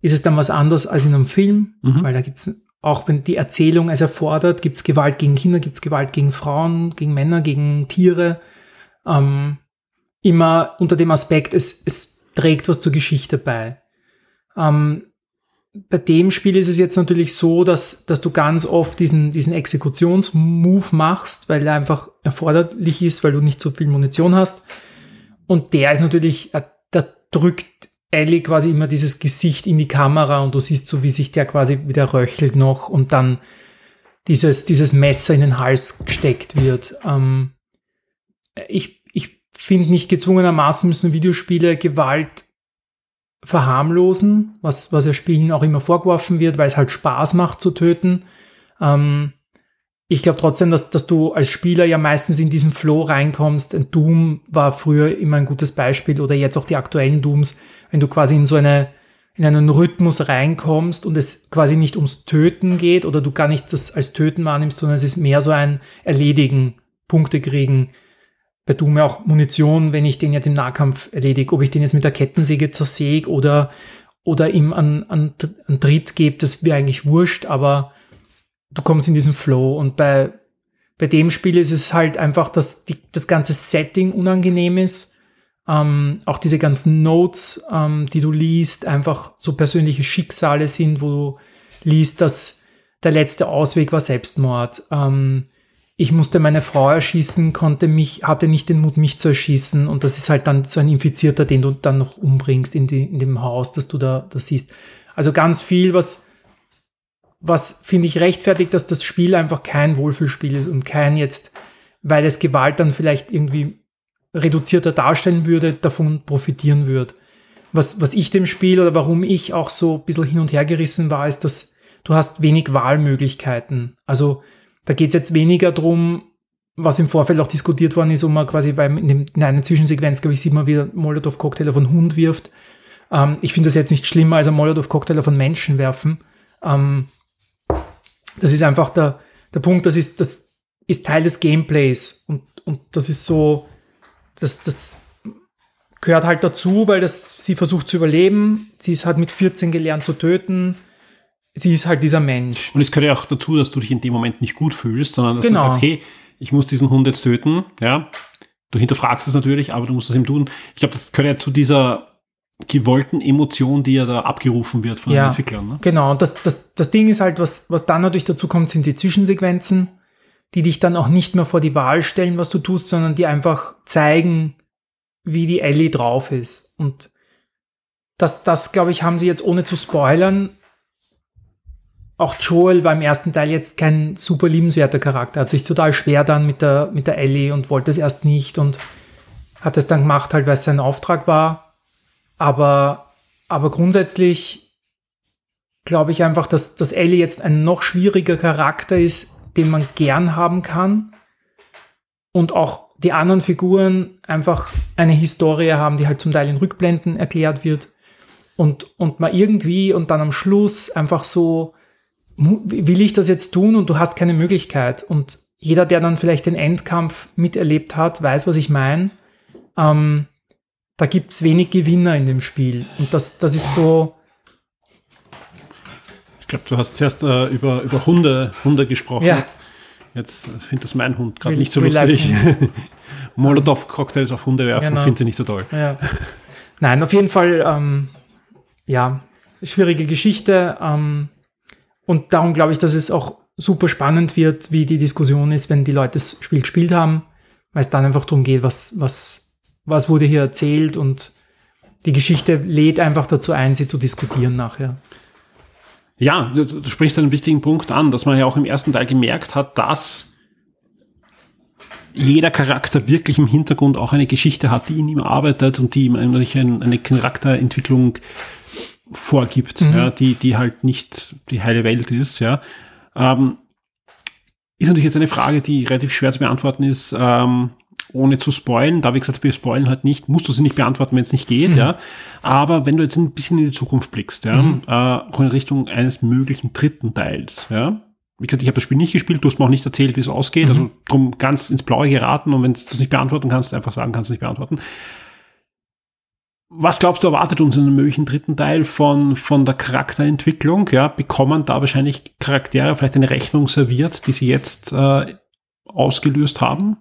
ist es dann was anderes als in einem Film, Mhm. weil da gibt es, auch wenn die Erzählung es erfordert, gibt es Gewalt gegen Kinder, gibt es Gewalt gegen Frauen, gegen Männer, gegen Tiere. Ähm, immer unter dem Aspekt, es, es trägt was zur Geschichte bei. Ähm, bei dem Spiel ist es jetzt natürlich so, dass, dass du ganz oft diesen, diesen Exekutionsmove machst, weil er einfach erforderlich ist, weil du nicht so viel Munition hast. Und der ist natürlich, äh, da drückt Ellie quasi immer dieses Gesicht in die Kamera und du siehst so, wie sich der quasi wieder röchelt noch und dann dieses, dieses Messer in den Hals gesteckt wird. Ähm, ich ich finde nicht gezwungenermaßen müssen Videospiele Gewalt verharmlosen, was, was ja Spielen auch immer vorgeworfen wird, weil es halt Spaß macht zu töten. Ähm, ich glaube trotzdem, dass, dass du als Spieler ja meistens in diesen Flow reinkommst. Ein Doom war früher immer ein gutes Beispiel oder jetzt auch die aktuellen Dooms, wenn du quasi in so eine, in einen Rhythmus reinkommst und es quasi nicht ums Töten geht oder du gar nicht das als Töten wahrnimmst, sondern es ist mehr so ein Erledigen, Punkte kriegen. Bei Doom ja auch Munition, wenn ich den jetzt im Nahkampf erledige, ob ich den jetzt mit der Kettensäge zersäge oder, oder ihm an, an, an Tritt gebe, das wäre eigentlich wurscht, aber du kommst in diesen Flow und bei, bei dem Spiel ist es halt einfach, dass die, das ganze Setting unangenehm ist. Ähm, auch diese ganzen Notes, ähm, die du liest, einfach so persönliche Schicksale sind, wo du liest, dass der letzte Ausweg war Selbstmord. Ähm, ich musste meine Frau erschießen, konnte mich, hatte nicht den Mut, mich zu erschießen. Und das ist halt dann so ein Infizierter, den du dann noch umbringst in, die, in dem Haus, das du da, da siehst. Also ganz viel, was, was finde ich rechtfertigt, dass das Spiel einfach kein Wohlfühlspiel ist und kein jetzt, weil es Gewalt dann vielleicht irgendwie reduzierter darstellen würde, davon profitieren würde. Was, was ich dem Spiel oder warum ich auch so ein bisschen hin und her gerissen war, ist, dass du hast wenig Wahlmöglichkeiten. Also da geht es jetzt weniger drum, was im Vorfeld auch diskutiert worden ist, wo man quasi beim, in, dem, in einer Zwischensequenz, glaube ich, sieht man, wie der Molotow-Cocktail auf einen Hund wirft. Ähm, ich finde das jetzt nicht schlimmer als ein Molotow-Cocktail auf einen Menschen werfen. Ähm, das ist einfach der, der Punkt, das ist, das ist Teil des Gameplays und, und das ist so, das, das gehört halt dazu, weil das, sie versucht zu überleben. Sie halt mit 14 gelernt zu töten sie ist halt dieser Mensch. Und es gehört ja auch dazu, dass du dich in dem Moment nicht gut fühlst, sondern dass Genau. du sagst, hey, ich muss diesen Hund jetzt töten, ja. Du hinterfragst es natürlich, aber du musst es ihm tun. Ich glaube, das gehört ja zu dieser gewollten Emotion, die ja da abgerufen wird von Ja. den Entwicklern. Ne? Genau, und das, das, das Ding ist halt, was, was dann natürlich dazu kommt, sind die Zwischensequenzen, die dich dann auch nicht mehr vor die Wahl stellen, was du tust, sondern die einfach zeigen, wie die Ellie drauf ist. Und das, das glaube ich, haben sie jetzt ohne zu spoilern. Auch Joel war im ersten Teil jetzt kein super liebenswerter Charakter. Hat sich total schwer dann mit der, mit der Ellie und wollte es erst nicht und hat es dann gemacht, halt, weil es sein Auftrag war. Aber, aber grundsätzlich glaube ich einfach, dass, dass Ellie jetzt ein noch schwieriger Charakter ist, den man gern haben kann. Und auch die anderen Figuren einfach eine Historie haben, die halt zum Teil in Rückblenden erklärt wird. Und, und man irgendwie und dann am Schluss einfach so, will ich das jetzt tun und du hast keine Möglichkeit. Und jeder, der dann vielleicht den Endkampf miterlebt hat, weiß, was ich meine. Ähm, da gibt es wenig Gewinner in dem Spiel. Und das, das ist so, Ich glaube, du hast zuerst äh, über, über Hunde, Hunde gesprochen. ja, Jetzt äh, findet das mein Hund gerade nicht so lustig. Life [LAUGHS] Molotow-Cocktails auf Hunde werfen, Genau. findet sie nicht so toll. Ja. Nein, auf jeden Fall, ähm, ja, schwierige Geschichte. Ähm, und darum glaube ich, dass es auch super spannend wird, wie die Diskussion ist, wenn die Leute das Spiel gespielt haben, weil es dann einfach darum geht, was, was, was wurde hier erzählt und die Geschichte lädt einfach dazu ein, sie zu diskutieren nachher. Ja, du, du sprichst einen wichtigen Punkt an, dass man ja auch im ersten Teil gemerkt hat, dass jeder Charakter wirklich im Hintergrund auch eine Geschichte hat, die in ihm arbeitet und die ihm eigentlich ein, eine Charakterentwicklung vorgibt, ja, die, die halt nicht die heile Welt ist, ja. Ähm, ist natürlich jetzt eine Frage, die relativ schwer zu beantworten ist, ähm, ohne zu spoilen. Da, wie gesagt, wir spoilen halt nicht, musst du sie nicht beantworten, wenn es nicht geht, ja. Aber wenn du jetzt ein bisschen in die Zukunft blickst, ja, äh, auch in Richtung eines möglichen dritten Teils, ja. Wie gesagt, ich habe das Spiel nicht gespielt, du hast mir auch nicht erzählt, wie es ausgeht, also drum ganz ins Blaue geraten und wenn du es nicht beantworten kannst, einfach sagen, kannst du nicht beantworten. Was glaubst du, erwartet uns in einem möglichen dritten Teil von, von der Charakterentwicklung? Ja, bekommen da wahrscheinlich Charaktere vielleicht eine Rechnung serviert, die sie jetzt äh, ausgelöst haben?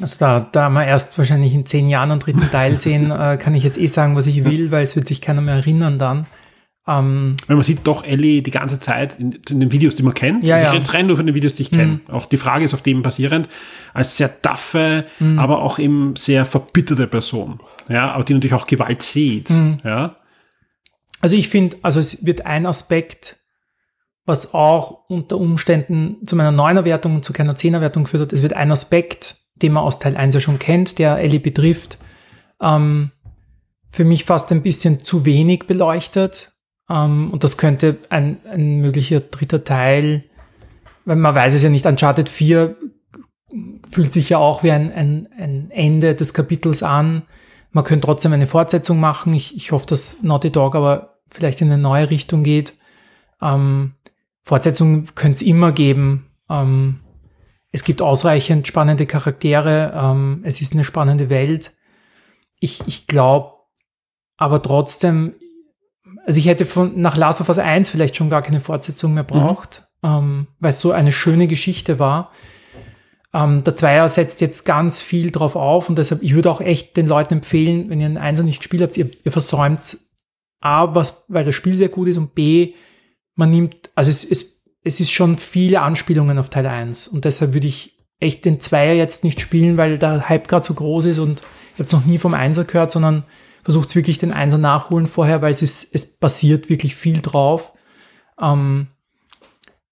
Also da, da wir erst wahrscheinlich in zehn Jahren einen dritten Teil sehen, [LAUGHS] äh, kann ich jetzt eh sagen, was ich will, weil es wird sich keiner mehr erinnern dann. Ähm, Weil man sieht doch Ellie die ganze Zeit in, in den Videos, die man kennt. Ja, also ich ja. jetzt rein nur von den Videos, die ich kenne. Auch die Frage ist auf dem basierend, als sehr taffe, aber auch eben sehr verbitterte Person. Ja, aber die natürlich auch Gewalt sieht. Ja. Also ich finde, also es wird ein Aspekt, was auch unter Umständen zu meiner 9er Wertung und zu keiner 10er Wertung geführt hat. Es wird ein Aspekt, den man aus Teil 1 ja schon kennt, der Ellie betrifft, ähm, für mich fast ein bisschen zu wenig beleuchtet. Ähm, und das könnte ein, ein möglicher dritter Teil, weil man weiß es ja nicht, Uncharted 4 fühlt sich ja auch wie ein, ein, ein Ende des Kapitels an. Man könnte trotzdem eine Fortsetzung machen. Ich, ich hoffe, dass Naughty Dog aber vielleicht in eine neue Richtung geht. Ähm, Fortsetzungen könnte es immer geben. Ähm, es gibt ausreichend spannende Charaktere. Ähm, es ist eine spannende Welt. Ich, ich glaube aber trotzdem, also ich hätte von nach Last of Us 1 vielleicht schon gar keine Fortsetzung mehr braucht, ähm, weil es so eine schöne Geschichte war. Ähm, der Zweier setzt jetzt ganz viel drauf auf und deshalb, ich würde auch echt den Leuten empfehlen, wenn ihr einen Einser nicht gespielt habt, ihr, ihr versäumt A, was, weil das Spiel sehr gut ist und B, man nimmt, also es, es, es ist schon viele Anspielungen auf Teil 1 und deshalb würde ich echt den Zweier jetzt nicht spielen, weil der Hype gerade so groß ist und ich habe es noch nie vom Einser gehört, sondern versucht wirklich den Einser nachholen vorher, weil es ist, es basiert wirklich viel drauf. Ähm,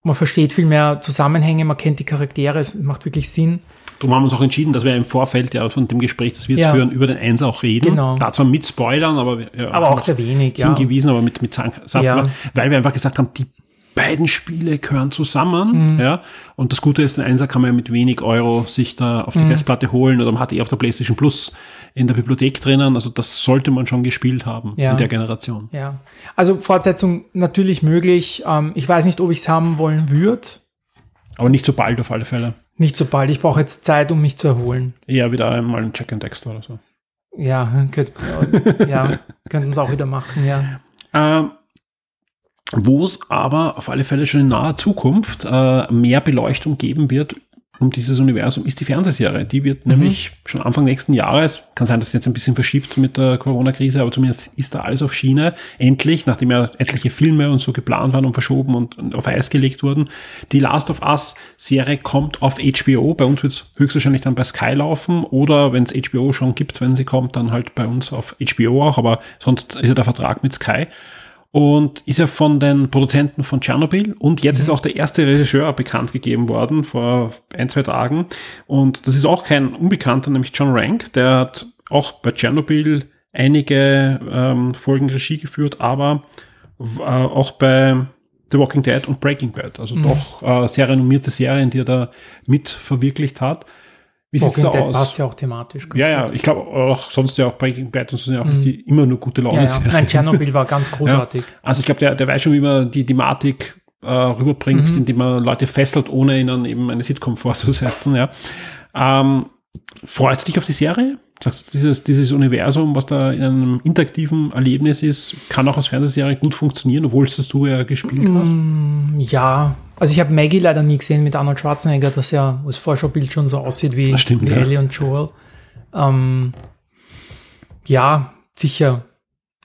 man versteht viel mehr Zusammenhänge, man kennt die Charaktere, es macht wirklich Sinn. Darum haben wir uns auch entschieden, dass wir im Vorfeld ja von dem Gespräch, das wir jetzt Ja. führen, über den Eins auch reden. Genau. Da zwar mit Spoilern, aber, ja, Aber auch sehr wenig, ja. hingewiesen, aber mit, mit Saft, Ja. weil wir einfach gesagt haben, die beiden Spiele gehören zusammen, Mhm. ja. Und das Gute ist, den Einser kann man ja mit wenig Euro sich da auf die Mhm. Festplatte holen oder man hat eh auf der PlayStation Plus in der Bibliothek drinnen. Also das sollte man schon gespielt haben Ja. in der Generation. Ja. Also Fortsetzung natürlich möglich. Ähm, ich weiß nicht, ob ich es haben wollen würde. Aber nicht so bald auf alle Fälle. Nicht so bald. Ich brauche jetzt Zeit, um mich zu erholen. Eher wieder einmal ein Check and Dexter oder so. Ja, könnt, ja [LAUGHS] könnten es auch wieder machen, ja. Ähm, wo es aber auf alle Fälle schon in naher Zukunft äh, mehr Beleuchtung geben wird um dieses Universum, ist die Fernsehserie. Die wird nämlich schon Anfang nächsten Jahres, kann sein, dass es jetzt ein bisschen verschiebt mit der Corona-Krise, aber zumindest ist da alles auf Schiene. Endlich, nachdem ja etliche Filme und so geplant waren und verschoben und, und auf Eis gelegt wurden. Die Last of Us-Serie kommt auf HBO. Bei uns wird es höchstwahrscheinlich dann bei Sky laufen oder wenn es HBO schon gibt, wenn sie kommt, dann halt bei uns auf HBO auch, aber sonst ist ja der Vertrag mit Sky und ist ja von den Produzenten von Tschernobyl. Und jetzt ist auch der erste Regisseur bekannt gegeben worden vor ein, zwei Tagen. Und das ist auch kein Unbekannter, nämlich John Rank, der hat auch bei Tschernobyl einige ähm, Folgen Regie geführt, aber äh, auch bei The Walking Dead und Breaking Bad, also doch äh, sehr renommierte Serien, die er da mit verwirklicht hat. Wie sieht's Walking da Dead aus? passt ja auch thematisch. Ja, ja, gut. ich glaube auch sonst ja auch Breaking Bad und so sind ja auch nicht die immer nur gute Laune ja, ja. Nein, Tschernobyl war ganz [LAUGHS] großartig. Also ich glaube, der, der weiß schon, wie man die Thematik äh, rüberbringt, indem man Leute fesselt, ohne ihnen eben eine Sitcom vorzusetzen. Ja. Ähm, freust du dich auf die Serie? Sagst du, dieses, dieses Universum, was da in einem interaktiven Erlebnis ist, kann auch als Fernsehserie gut funktionieren, obwohl es das du ja gespielt hast? Ja, also ich habe Maggie leider nie gesehen mit Arnold Schwarzenegger, das ja, wo das Vorschaubild schon so aussieht wie, stimmt, wie ja. Ellie und Joel. Ähm, ja, sicher.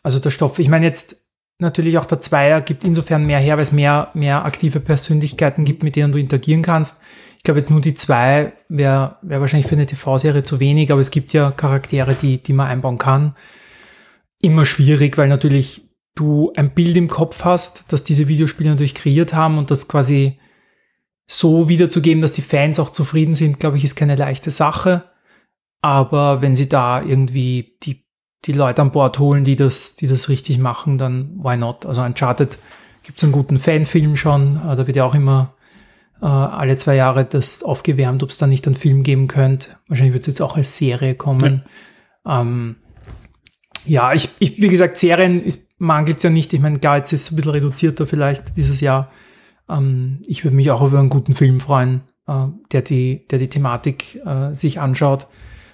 Also der Stoff, ich meine jetzt natürlich auch der Zweier gibt insofern mehr her, weil es mehr, mehr aktive Persönlichkeiten gibt, mit denen du interagieren kannst. Ich glaube jetzt nur die zwei wäre wär wahrscheinlich für eine TV-Serie zu wenig, aber es gibt ja Charaktere, die, die man einbauen kann. Immer schwierig, weil natürlich du ein Bild im Kopf hast, das diese Videospiele natürlich kreiert haben und das quasi so wiederzugeben, dass die Fans auch zufrieden sind, glaube ich, ist keine leichte Sache. Aber wenn sie da irgendwie die, die Leute an Bord holen, die das, die das richtig machen, dann why not? Also Uncharted gibt es einen guten Fanfilm schon, äh, da wird ja auch immer äh, alle zwei Jahre das aufgewärmt, ob es da nicht einen Film geben könnte. Wahrscheinlich wird es jetzt auch als Serie kommen. Ja, ähm, ja ich, ich, wie gesagt, Serien mangelt es ja nicht. Ich meine, klar, jetzt ist es ein bisschen reduzierter vielleicht dieses Jahr. Ähm, ich würde mich auch über einen guten Film freuen, äh, der, die, der die Thematik äh, sich anschaut.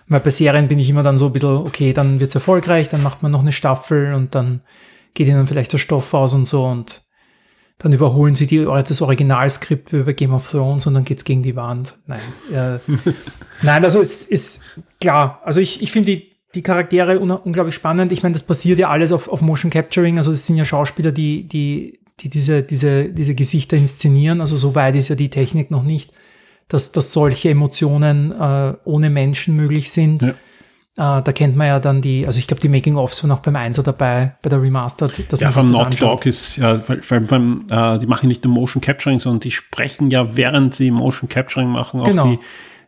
Weil bei Serien bin ich immer dann so ein bisschen, okay, dann wird's erfolgreich, dann macht man noch eine Staffel und dann geht ihnen vielleicht der Stoff aus und so und dann überholen sie die, das Originalskript bei Game of Thrones und dann geht's gegen die Wand. Nein. Äh, [LAUGHS] nein, also es ist klar. Also ich, ich finde die, die Charaktere un unglaublich spannend. Ich meine, das basiert ja alles auf, auf Motion Capturing. Also es sind ja Schauspieler, die, die, die diese, diese, diese Gesichter inszenieren. Also so weit ist ja die Technik noch nicht, dass, dass solche Emotionen äh, ohne Menschen möglich sind. Ja. Äh, da kennt man ja dann die, also ich glaube, die Making-ofs waren auch beim Einser dabei, bei der Remastered. Dass Ja, das Naughty. Dog ist, ja, weil, weil äh, die machen nicht nur Motion Capturing, sondern die sprechen ja, während sie Motion Capturing machen, auch Genau. die,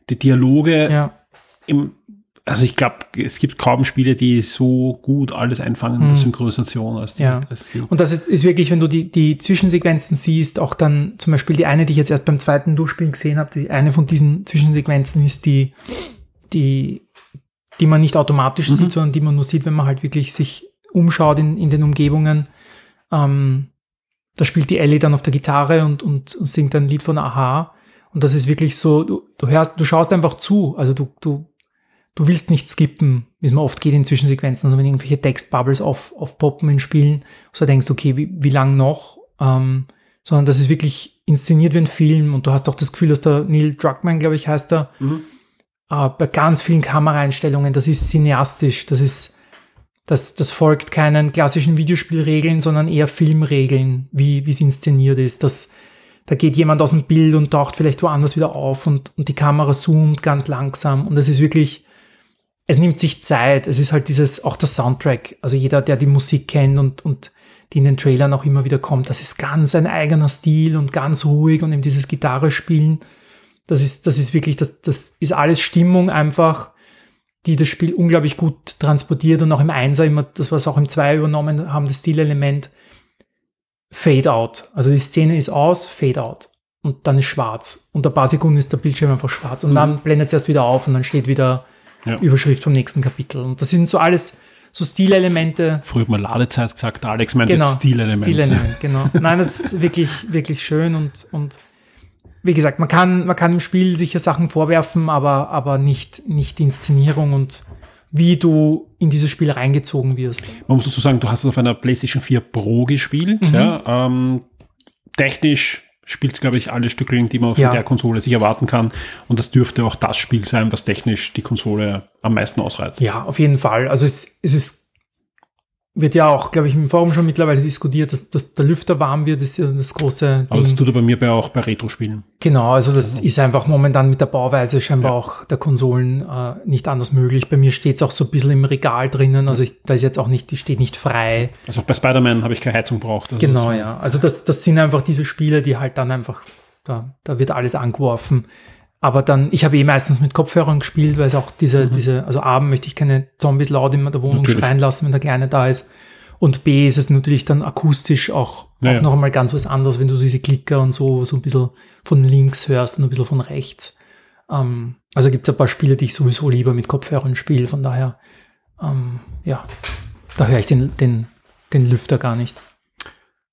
die Dialoge Ja. im, also ich glaube, es gibt kaum Spiele, die so gut alles einfangen in der Synchronisation als die. Hm. Ja. Als die. Und das ist, ist wirklich, wenn du die, die Zwischensequenzen siehst, auch dann zum Beispiel die eine, die ich jetzt erst beim zweiten Durchspielen gesehen habe, die eine von diesen Zwischensequenzen ist die, die, die man nicht automatisch Mhm. sieht, sondern die man nur sieht, wenn man halt wirklich sich umschaut in, in den Umgebungen. Ähm, da spielt die Ellie dann auf der Gitarre und, und, und singt ein Lied von Aha. Und das ist wirklich so, du, du hörst, du schaust einfach zu. Also du, du, du willst nicht skippen, wie es mir oft geht in Zwischensequenzen, also wenn irgendwelche Textbubbles auf, aufpoppen in Spielen, so denkst du, okay, wie, wie lang noch? Ähm, sondern das ist wirklich inszeniert wie ein Film und du hast auch das Gefühl, dass der Neil Druckmann, glaube ich, heißt er, Mhm. äh, bei ganz vielen Kameraeinstellungen, das ist cineastisch, das ist, Das, das folgt keinen klassischen Videospielregeln, sondern eher Filmregeln, wie wie es inszeniert ist. Das, da geht jemand aus dem Bild und taucht vielleicht woanders wieder auf und, und die Kamera zoomt ganz langsam. Und es ist wirklich, es nimmt sich Zeit. Es ist halt dieses, auch der Soundtrack. Also jeder, der die Musik kennt und, und die in den Trailern auch immer wieder kommt, das ist ganz ein eigener Stil und ganz ruhig und eben dieses Gitarre spielen. Das ist, das ist wirklich, das, das ist alles Stimmung einfach die das Spiel unglaublich gut transportiert und auch im Einser immer, das was auch im 2 übernommen haben, das Stilelement Fade Out. Also die Szene ist aus, Fade Out. Und dann ist schwarz. Und ein paar Sekunden ist der Bildschirm einfach schwarz. Und mhm. dann blendet es erst wieder auf und dann steht wieder ja. Überschrift vom nächsten Kapitel. Und das sind so alles so Stilelemente. Früher hat man Ladezeit gesagt, Alex meint genau, Stilelement. Stilelement, genau. Nein, das ist wirklich, [LAUGHS] wirklich schön und, und wie gesagt, man kann, man kann im Spiel sicher Sachen vorwerfen, aber, aber nicht, nicht die Inszenierung und wie du in dieses Spiel reingezogen wirst. Man muss dazu sagen, du hast es auf einer PlayStation 4 Pro gespielt. Mhm. Ja, ähm, technisch spielt es, glaube ich, alle Stücke, die man von ja. der Konsole sich erwarten kann. Und das dürfte auch das Spiel sein, was technisch die Konsole am meisten ausreizt. Ja, auf jeden Fall. Also es, es ist wird ja auch, glaube ich, im Forum schon mittlerweile diskutiert, dass, dass der Lüfter warm wird, ist ja das große Ding. Aber das tut er bei mir bei auch bei Retro-Spielen. Genau, also das ja. ist einfach momentan mit der Bauweise scheinbar ja. auch der Konsolen äh, nicht anders möglich. Bei mir steht es auch so ein bisschen im Regal drinnen, also ich, da ist jetzt auch nicht, die steht nicht frei. Also auch bei Spider-Man habe ich keine Heizung braucht. Also genau, ja. Also das, das sind einfach diese Spiele, die halt dann einfach, da, da wird alles angeworfen. Aber dann, ich habe eh meistens mit Kopfhörern gespielt, weil es auch diese, mhm. diese, also A, möchte ich keine Zombies laut in der Wohnung natürlich. schreien lassen, wenn der Kleine da ist. Und B ist es natürlich dann akustisch auch, naja. auch noch einmal ganz was anderes, wenn du diese Klicker und so, so ein bisschen von links hörst und ein bisschen von rechts. Ähm, also gibt es ein paar Spiele, die ich sowieso lieber mit Kopfhörern spiele, von daher, ähm, ja, da höre ich den, den, den Lüfter gar nicht.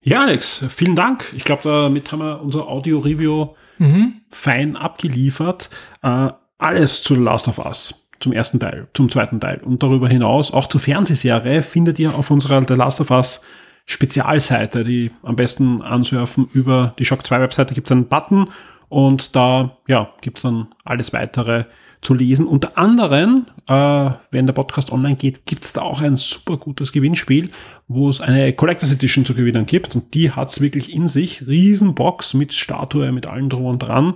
Ja, Alex, vielen Dank. Ich glaube, damit haben wir unser Audio-Review mhm. fein abgeliefert. Äh, alles zu The Last of Us. Zum ersten Teil, zum zweiten Teil. Und darüber hinaus auch zur Fernsehserie findet ihr auf unserer The Last of Us Spezialseite, die am besten ansurfen über die Shock 2 Webseite gibt es einen Button und da ja, gibt es dann alles weitere zu lesen. Unter anderem, äh, wenn der Podcast online geht, gibt es da auch ein super gutes Gewinnspiel, wo es eine Collectors Edition zu gewinnen gibt. Und die hat es wirklich in sich. Riesenbox mit Statue, mit allem drum und dran.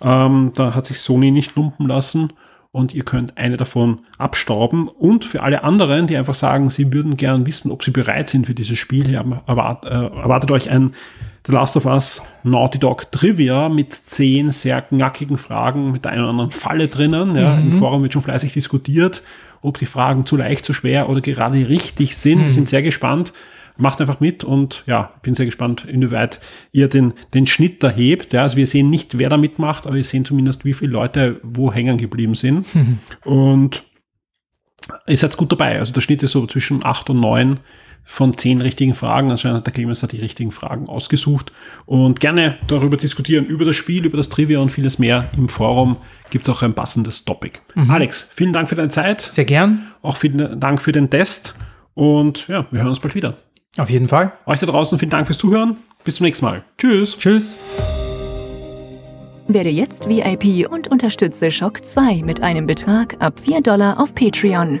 Ähm, da hat sich Sony nicht lumpen lassen. Und ihr könnt eine davon abstauben. Und für alle anderen, die einfach sagen, sie würden gern wissen, ob sie bereit sind für dieses Spiel, erwartet, äh, erwartet euch ein The Last of Us Naughty Dog Trivia mit zehn sehr knackigen Fragen mit einer oder anderen Falle drinnen. Ja, mhm. Im Forum wird schon fleißig diskutiert, ob die Fragen zu leicht, zu schwer oder gerade richtig sind. Mhm. Wir sind sehr gespannt. Macht einfach mit und ja, bin sehr gespannt, inwieweit ihr den, den Schnitt da hebt. Ja, also wir sehen nicht, wer da mitmacht, aber wir sehen zumindest, wie viele Leute wo hängen geblieben sind. Mhm. Und ihr seid gut dabei. Also der Schnitt ist so zwischen acht und neun von zehn richtigen Fragen. Anscheinend hat der Clemens hat die richtigen Fragen ausgesucht. Und gerne darüber diskutieren, über das Spiel, über das Trivia und vieles mehr. Im Forum gibt es auch ein passendes Topic. Mhm. Alex, vielen Dank für deine Zeit. Sehr gern. Auch vielen Dank für den Test. Und ja, wir hören uns bald wieder. Auf jeden Fall. Euch da draußen vielen Dank fürs Zuhören. Bis zum nächsten Mal. Tschüss. Tschüss. Werde jetzt VIP und unterstütze Shock 2 mit einem Betrag ab 4 Dollar auf Patreon.